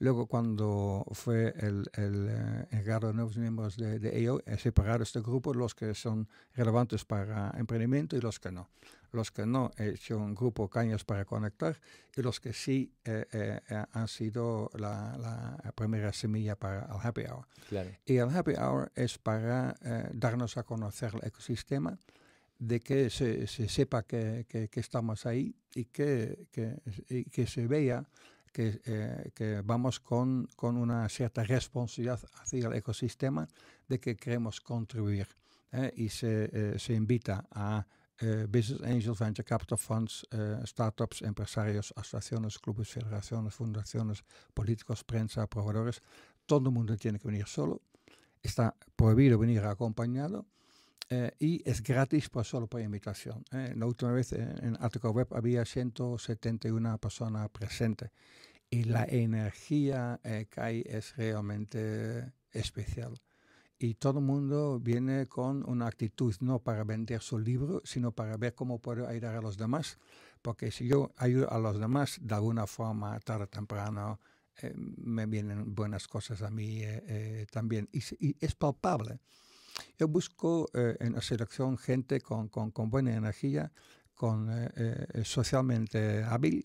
Speaker 2: Luego cuando fue el, el eh, encargado de nuevos miembros de, de EO, he separado este grupo, los que son relevantes para emprendimiento y los que no. Los que no, he hecho un grupo cañas para conectar y los que sí eh, eh, eh, han sido la, la primera semilla para el happy hour.
Speaker 1: Claro.
Speaker 2: Y el happy hour es para eh, darnos a conocer el ecosistema, de que se, se sepa que, que- que estamos ahí y que, que, y que se vea que, eh, que vamos con, con una cierta responsabilidad hacia el ecosistema de que queremos contribuir. ¿eh? Y se, eh, se invita a eh, business angels, venture capital funds, eh, startups, empresarios, asociaciones, clubes, federaciones, fundaciones, políticos, prensa, proveedores. Todo el mundo tiene que venir solo. Está prohibido venir acompañado. Eh, y es gratis, pero solo por invitación. eh. La última vez en, en Article Web había 171 personas presentes. y la energía eh, que hay es realmente especial. Y todo el mundo viene con una actitud no para vender su libro, sino para ver cómo puedo ayudar a los demás. Porque si yo ayudo a los demás, de alguna forma, tarde o temprano, eh, me vienen buenas cosas a mí eh, eh, también. Y, y, es palpable. Yo busco en la selección gente con, con, con buena energía, con socialmente hábil,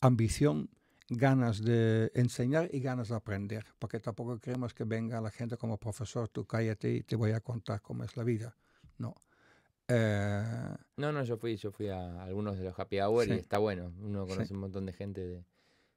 Speaker 2: ambición, ganas de enseñar y ganas de aprender, porque tampoco queremos que venga la gente como profesor, tú cállate y te voy a contar cómo es la vida. No.
Speaker 1: Eh, no, no, yo fui, yo fui a algunos de los happy hour y está bueno. Uno conoce un montón de gente de,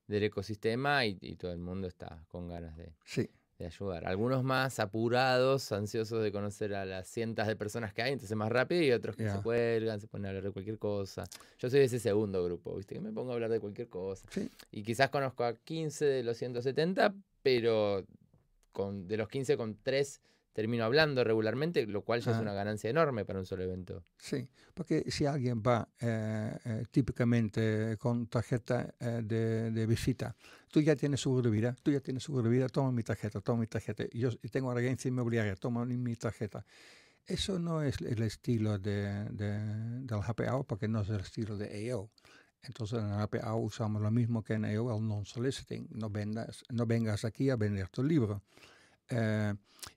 Speaker 1: del ecosistema y, y, todo el mundo está con ganas de,
Speaker 2: sí
Speaker 1: de ayudar. Algunos más apurados, ansiosos de conocer a las cientos de personas que hay, entonces más rápido, y otros que se cuelgan, se ponen a hablar de cualquier cosa. Yo soy de ese segundo grupo, ¿viste? Que me pongo a hablar de cualquier cosa. Y quizás conozco a 15 de los 170, pero con, de los 15 con 3 termino hablando regularmente, lo cual ya es una ganancia enorme para un solo evento.
Speaker 2: Sí, porque si alguien va eh, eh, típicamente con tarjeta eh, de, de, visita, tú ya tienes seguro de vida, tú ya tienes seguro de vida, toma mi tarjeta, toma mi tarjeta. Yo tengo agencia inmobiliaria, toma mi tarjeta. Eso no es el estilo de, de, del HPA porque no es el estilo de AO. Entonces en el HPA usamos lo mismo que en AO, el non-soliciting. No, no vengas aquí a vender tu libro. Eh,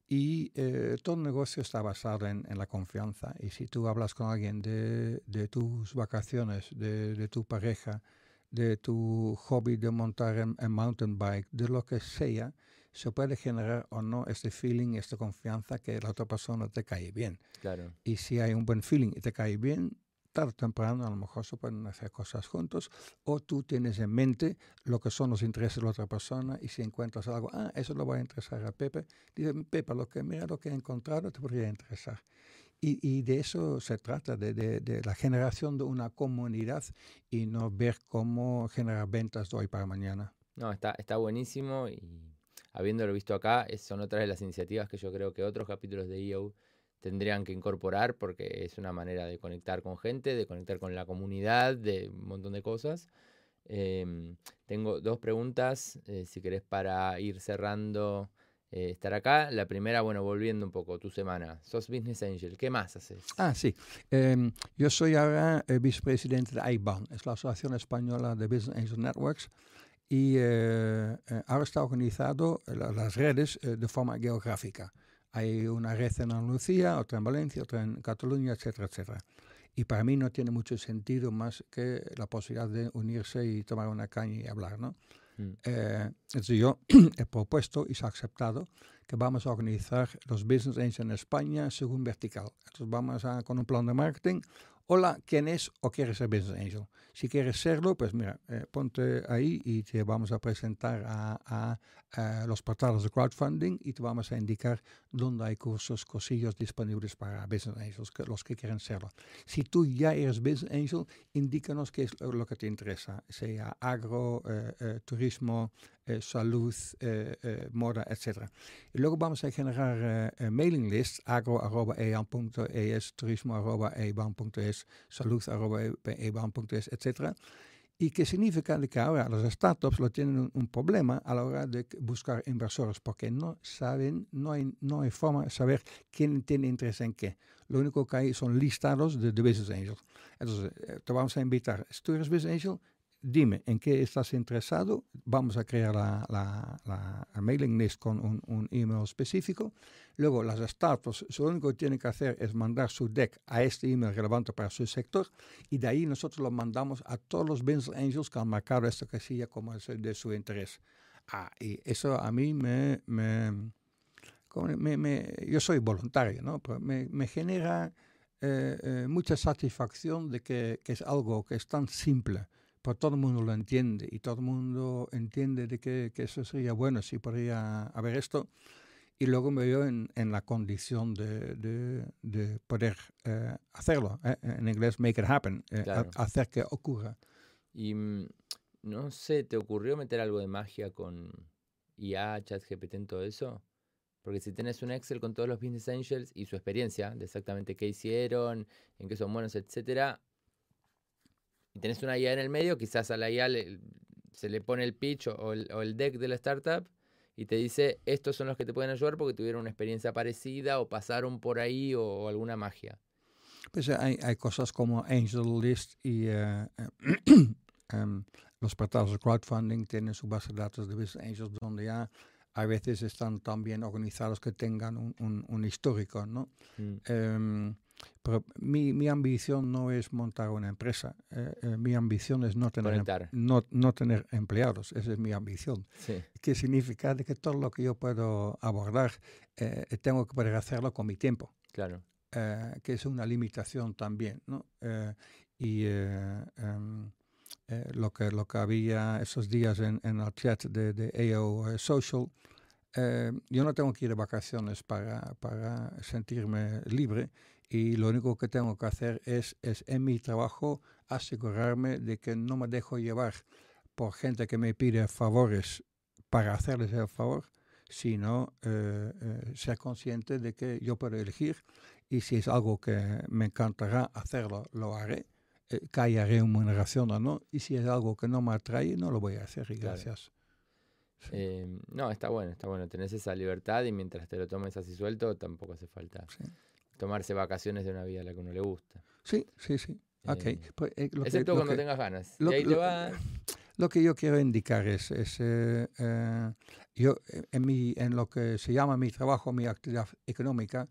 Speaker 2: y eh, todo el negocio está basado en, la confianza. Y si tú hablas con alguien de, de tus vacaciones, de, de, tu pareja, de tu hobby de montar en, mountain bike, de lo que sea, se puede generar o no este feeling, esta confianza que la otra persona te cae bien.
Speaker 1: Claro.
Speaker 2: Y si hay un buen feeling y te cae bien, tarde o temprano a lo mejor se pueden hacer cosas juntos, o tú tienes en mente lo que son los intereses de la otra persona y si encuentras algo, ah, eso lo va a interesar a Pepe, dice, Pepe, lo que, mira lo que he encontrado te podría interesar. Y, y de eso se trata, de, de, de, la generación de una comunidad y no ver cómo generar ventas de hoy para mañana.
Speaker 1: No, está, está buenísimo y habiéndolo visto acá, son otras de las iniciativas que yo creo que otros capítulos de EO tendrían que incorporar porque es una manera de conectar con gente, de conectar con la comunidad, de un montón de cosas. Em, tengo dos preguntas, eh, si querés, para ir cerrando eh, estar acá. La primera, bueno, volviendo un poco, tu semana. Sos Business Angel, ¿qué más haces?
Speaker 2: Ah, sí. Em, yo soy ahora eh, vicepresidente de IBAN, es la Asociación Española de Business Angel Networks. Y ahora está organizado las redes de forma geográfica. Hay una red en Andalucía, otra en Valencia, otra en Cataluña, etcétera, etcétera. Y para mí no tiene mucho sentido más que la posibilidad de unirse y tomar una caña y hablar, ¿no? Mm. Eh, entonces yo *clears throat* he propuesto y se ha aceptado que vamos a organizar los Business Angels en España según vertical. Entonces vamos a, con un plan de marketing, hola, ¿quién es o quieres ser Business Angel? Si quieres serlo, pues mira, eh, ponte ahí y te vamos a presentar a, los portales de crowdfunding y te vamos a indicar dónde hay cursos, cosillos disponibles para Business Angels, que, los que quieren serlo. Si tú ya eres Business Angel, indícanos qué es lo que te interesa, sea agro, eh, eh, turismo, salud, moda, etc. Y luego vamos a generar mailing lists, agro.ean.es, turismo.eban.es, salud.eban.es, etc. ¿Y qué significa que ahora las startups lo tienen un, problema a la hora de buscar inversores? Porque no saben, no hay, no hay forma de saber quién tiene interés en qué. Lo único que hay son listados de, de Business Angels. Entonces, eh, te vamos a invitar. Tú eres Business Angel, dime en qué estás interesado, vamos a crear la, la, mailing list con un, un, email específico. Luego las startups, lo único que tienen que hacer es mandar su deck a este email relevante para su sector y de ahí nosotros lo mandamos a todos los business angels que han marcado esta casilla como de su interés. Ah, y eso a mí me, me, me, yo soy voluntario, ¿no? Pero me, me genera eh, eh, mucha satisfacción de que, que es algo que es tan simple pues todo el mundo lo entiende y todo el mundo entiende de que, que eso sería bueno si podría haber esto. Y luego me veo en, en la condición de, de, de poder eh, hacerlo. Eh, en inglés, make it happen, eh, hacer que ocurra.
Speaker 1: Y mm, no sé, ¿te ocurrió meter algo de magia con IA, ChatGPT en todo eso? Porque si tienes un Excel con todos los Business Angels y su experiencia de exactamente qué hicieron, en qué son buenos, etcétera, y tenés una IA en el medio, quizás a la IA se le pone el pitch o el, o el deck de la startup y te dice, estos son los que te pueden ayudar porque tuvieron una experiencia parecida o pasaron por ahí o, alguna magia.
Speaker 2: Pues hay, hay, cosas como Angel List y uh, um, *clears throat* los portales de crowdfunding tienen su base de datos de Business Angels donde ya a veces están tan bien organizados que tengan un, un, un histórico, ¿no? Mm. Um, pero mi, mi, ambición no es montar una empresa. Eh, eh, mi ambición es no tener, em, no, no, tener empleados. Esa es mi ambición. Sí. Que significa de que todo lo que yo puedo abordar, eh, tengo que poder hacerlo con mi tiempo.
Speaker 1: Claro.
Speaker 2: que es una limitación también. ¿no? y um, lo, que, lo que había esos días en, en el chat de, de AO Social, yo no tengo que ir de vacaciones para, para sentirme libre y lo único que tengo que hacer es, es en mi trabajo asegurarme de que no me dejo llevar por gente que me pide favores para hacerles el favor, sino eh, eh, ser consciente de que yo puedo elegir y si es algo que me encantará hacerlo, lo haré, eh, que haya remuneración o no, y si es algo que no me atrae, no lo voy a hacer y gracias.
Speaker 1: Eh, no, está bueno, está bueno, tenés esa libertad y mientras te lo tomes así suelto, tampoco hace falta. Sí tomarse vacaciones de una vida a la que uno le gusta.
Speaker 2: Sí, sí, sí. Okay.
Speaker 1: Eh, pues, eh, excepto cuando tengas ganas.
Speaker 2: Lo,
Speaker 1: y ahí
Speaker 2: te va... lo que yo quiero indicar es, es eh, yo en, mi, en lo que se llama mi trabajo, mi actividad económica,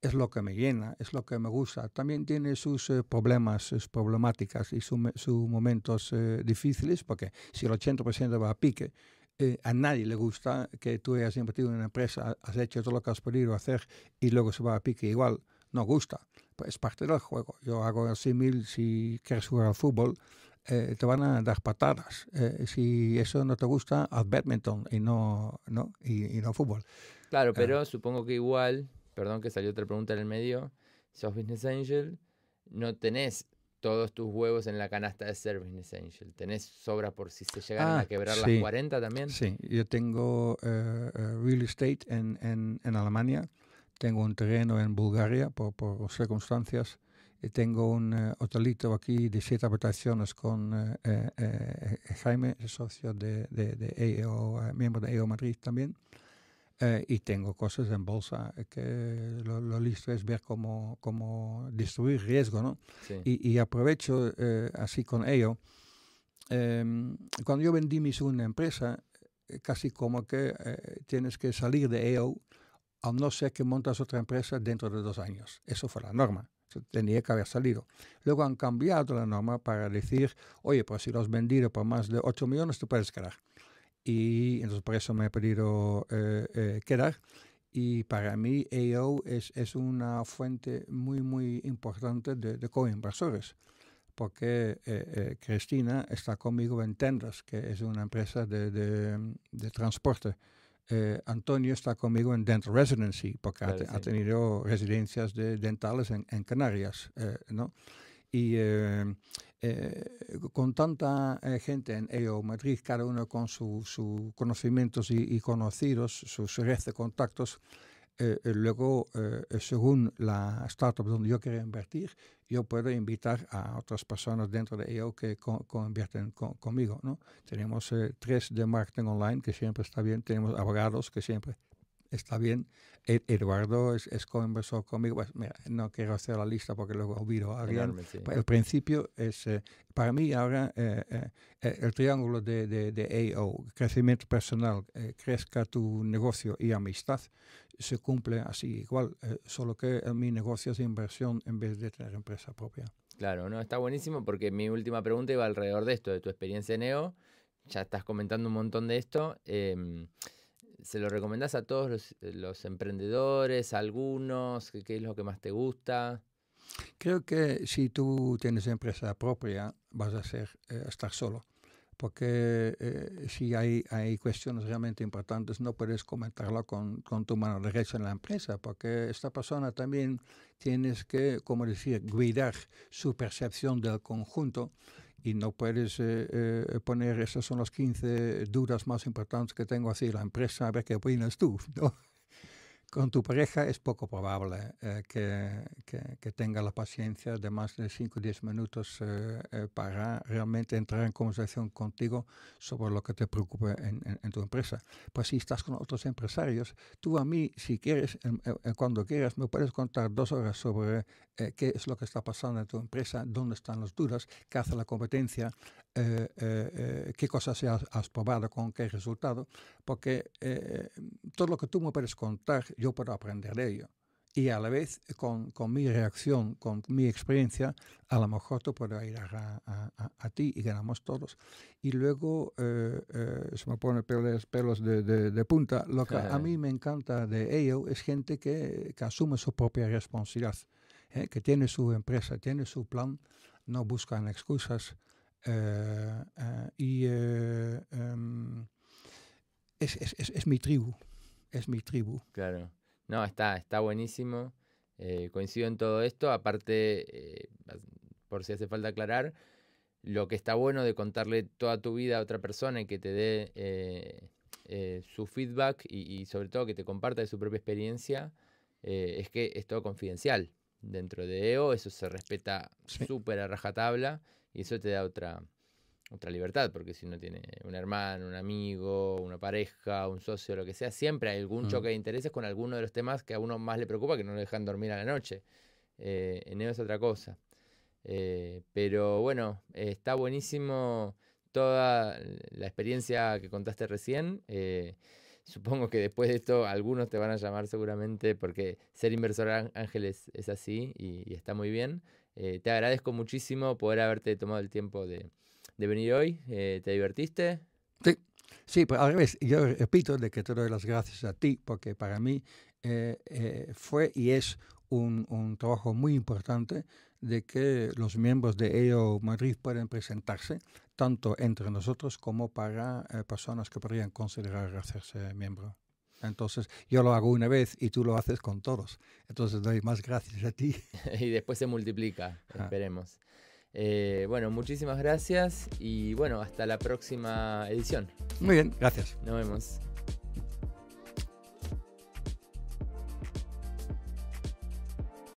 Speaker 2: es lo que me llena, es lo que me gusta. También tiene sus problemas, sus problemáticas y sus momentos difíciles, porque si el 80% va a pique, a nadie le gusta que tú hayas invertido en una empresa, has hecho todo lo que has podido hacer y luego se va a pique igual. No gusta. Pues es parte del juego. Yo hago el símil, si quieres jugar al fútbol, eh, te van a dar patadas. Eh, si eso no te gusta, haz badminton y no, no, y, no fútbol.
Speaker 1: Claro, eh. pero supongo que igual, perdón que salió otra pregunta en el medio, sos Business Angel, no tenés todos tus huevos en la canasta de ser Business Angel. ¿Tenés sobras por si se llegaran a ah, quebrar las 40 también?
Speaker 2: Sí, yo tengo eh, eh, real estate en, en, en, Alemania, tengo un terreno en Bulgaria por, por circunstancias, y tengo un uh, hotelito aquí de siete habitaciones con Jaime, socio de, de, de EO, miembro de EO Madrid también. Eh, y tengo cosas en bolsa que lo, listo es ver cómo, cómo distribuir riesgo, ¿no? Y, y, aprovecho eh, así con ello. Em, cuando yo vendí mi segunda empresa, eh, casi como que tienes que salir de EO a no ser que montas otra empresa dentro de dos años. Eso fue la norma. Tenía que haber salido. Luego han cambiado la norma para decir, oye, pues si lo has vendido por más de 8 millones, tú puedes quedar y entonces por eso me he pedido eh, eh, quedar. Y para mí AO es, es una fuente muy, muy importante de, de co-inversores, porque eh, Cristina está conmigo en Tenders, que es una empresa de, de, de transporte. Antonio está conmigo en Dental Residency, porque ha, ha, tenido residencias de dentales en, en Canarias, ¿no? Y eh, con tanta eh, gente en EO Madrid, cada uno con sus su conocimientos y, conocidos, sus redes de contactos, eh, luego, según la startup donde yo quiero invertir, yo puedo invitar a otras personas dentro de EO que invierten conmigo. ¿no? Tenemos tres de marketing online, que siempre está bien, tenemos abogados, que siempre está bien. E, Eduardo es, es co-inversor conmigo. Pues, mira, no quiero hacer la lista porque luego olvido a alguien. Pues, el principio es, eh, para mí ahora, eh, eh, el triángulo de, de, de, AO, crecimiento personal, crezca tu negocio y amistad, se cumple así igual, solo que mi negocio es inversión en vez de tener empresa propia.
Speaker 1: Claro, no, está buenísimo porque mi última pregunta iba alrededor de esto, de tu experiencia en EO. Ya estás comentando un montón de esto. ¿Se lo recomendás a todos los, eh, emprendedores, algunos? ¿Qué, es lo que más te gusta?
Speaker 2: Creo que si tú tienes empresa propia, vas a ser, eh, estar solo. Porque eh, si hay, hay cuestiones realmente importantes, no puedes comentarlo con, con tu mano derecha en la empresa, porque esta persona también tienes que, como decir, cuidar su percepción del conjunto y no puedes eh, eh, poner, esas son las 15 dudas más importantes que tengo así la empresa, a ver qué opinas tú, *laughs* ¿no? Con tu pareja es poco probable eh, que, tenga la paciencia de más de 5 o 10 minutos eh, eh, para realmente entrar en conversación contigo sobre lo que te preocupa en, tu empresa. Pues si estás con otros empresarios, tú a mí, si quieres, cuando quieras, me puedes contar dos horas sobre qué es lo que está pasando en tu empresa, dónde están las dudas, qué hace la competencia, qué cosas has, has, probado, con qué resultado, porque todo lo que tú me puedes contar, yo puedo aprender de ello. Y a la vez, con, con mi reacción, con mi experiencia, a lo mejor tú puedo ir a, a, a, ti y ganamos todos. Y luego eh, eh, se me ponen pelos, pelos de, de, punta. Lo que a *laughs* mí me encanta de ello es gente que, que asume su propia responsabilidad, ¿eh? que tiene su empresa, tiene su plan, no buscan excusas. Y em, es, es, es, es mi tribu es mi tribu.
Speaker 1: Claro. No, está, está buenísimo. Eh, coincido en todo esto. Aparte, eh, por si hace falta aclarar, lo que está bueno de contarle toda tu vida a otra persona y que te dé eh, su feedback y, sobre todo que te comparta de su propia experiencia, es que es todo confidencial. Dentro de EO eso se respeta súper a rajatabla y eso te da otra, otra libertad, porque si uno tiene un hermano, un amigo, una pareja, un socio, lo que sea, siempre hay algún mm. choque de intereses con alguno de los temas que a uno más le preocupa, que no le dejan dormir a la noche. Eh, en eso es otra cosa. Eh, pero bueno, está buenísimo toda la experiencia que contaste recién. Eh, supongo que después de esto algunos te van a llamar seguramente porque ser inversor ángeles es así y está muy bien. Te agradezco muchísimo poder haberte tomado el tiempo de, venir hoy. Eh, ¿Te divertiste?
Speaker 2: Sí, sí, pero al revés, yo repito de que te doy las gracias a ti, porque para mí eh, eh, fue y es un, un, trabajo muy importante de que los miembros de EO Madrid puedan presentarse, tanto entre nosotros como para personas que podrían considerar hacerse miembro. Entonces, yo lo hago una vez y tú lo haces con todos. Entonces, doy más gracias a ti. *laughs*
Speaker 1: y después se multiplica, esperemos. Eh, bueno, muchísimas gracias y bueno, hasta la próxima edición.
Speaker 2: Muy bien, gracias.
Speaker 1: Nos vemos.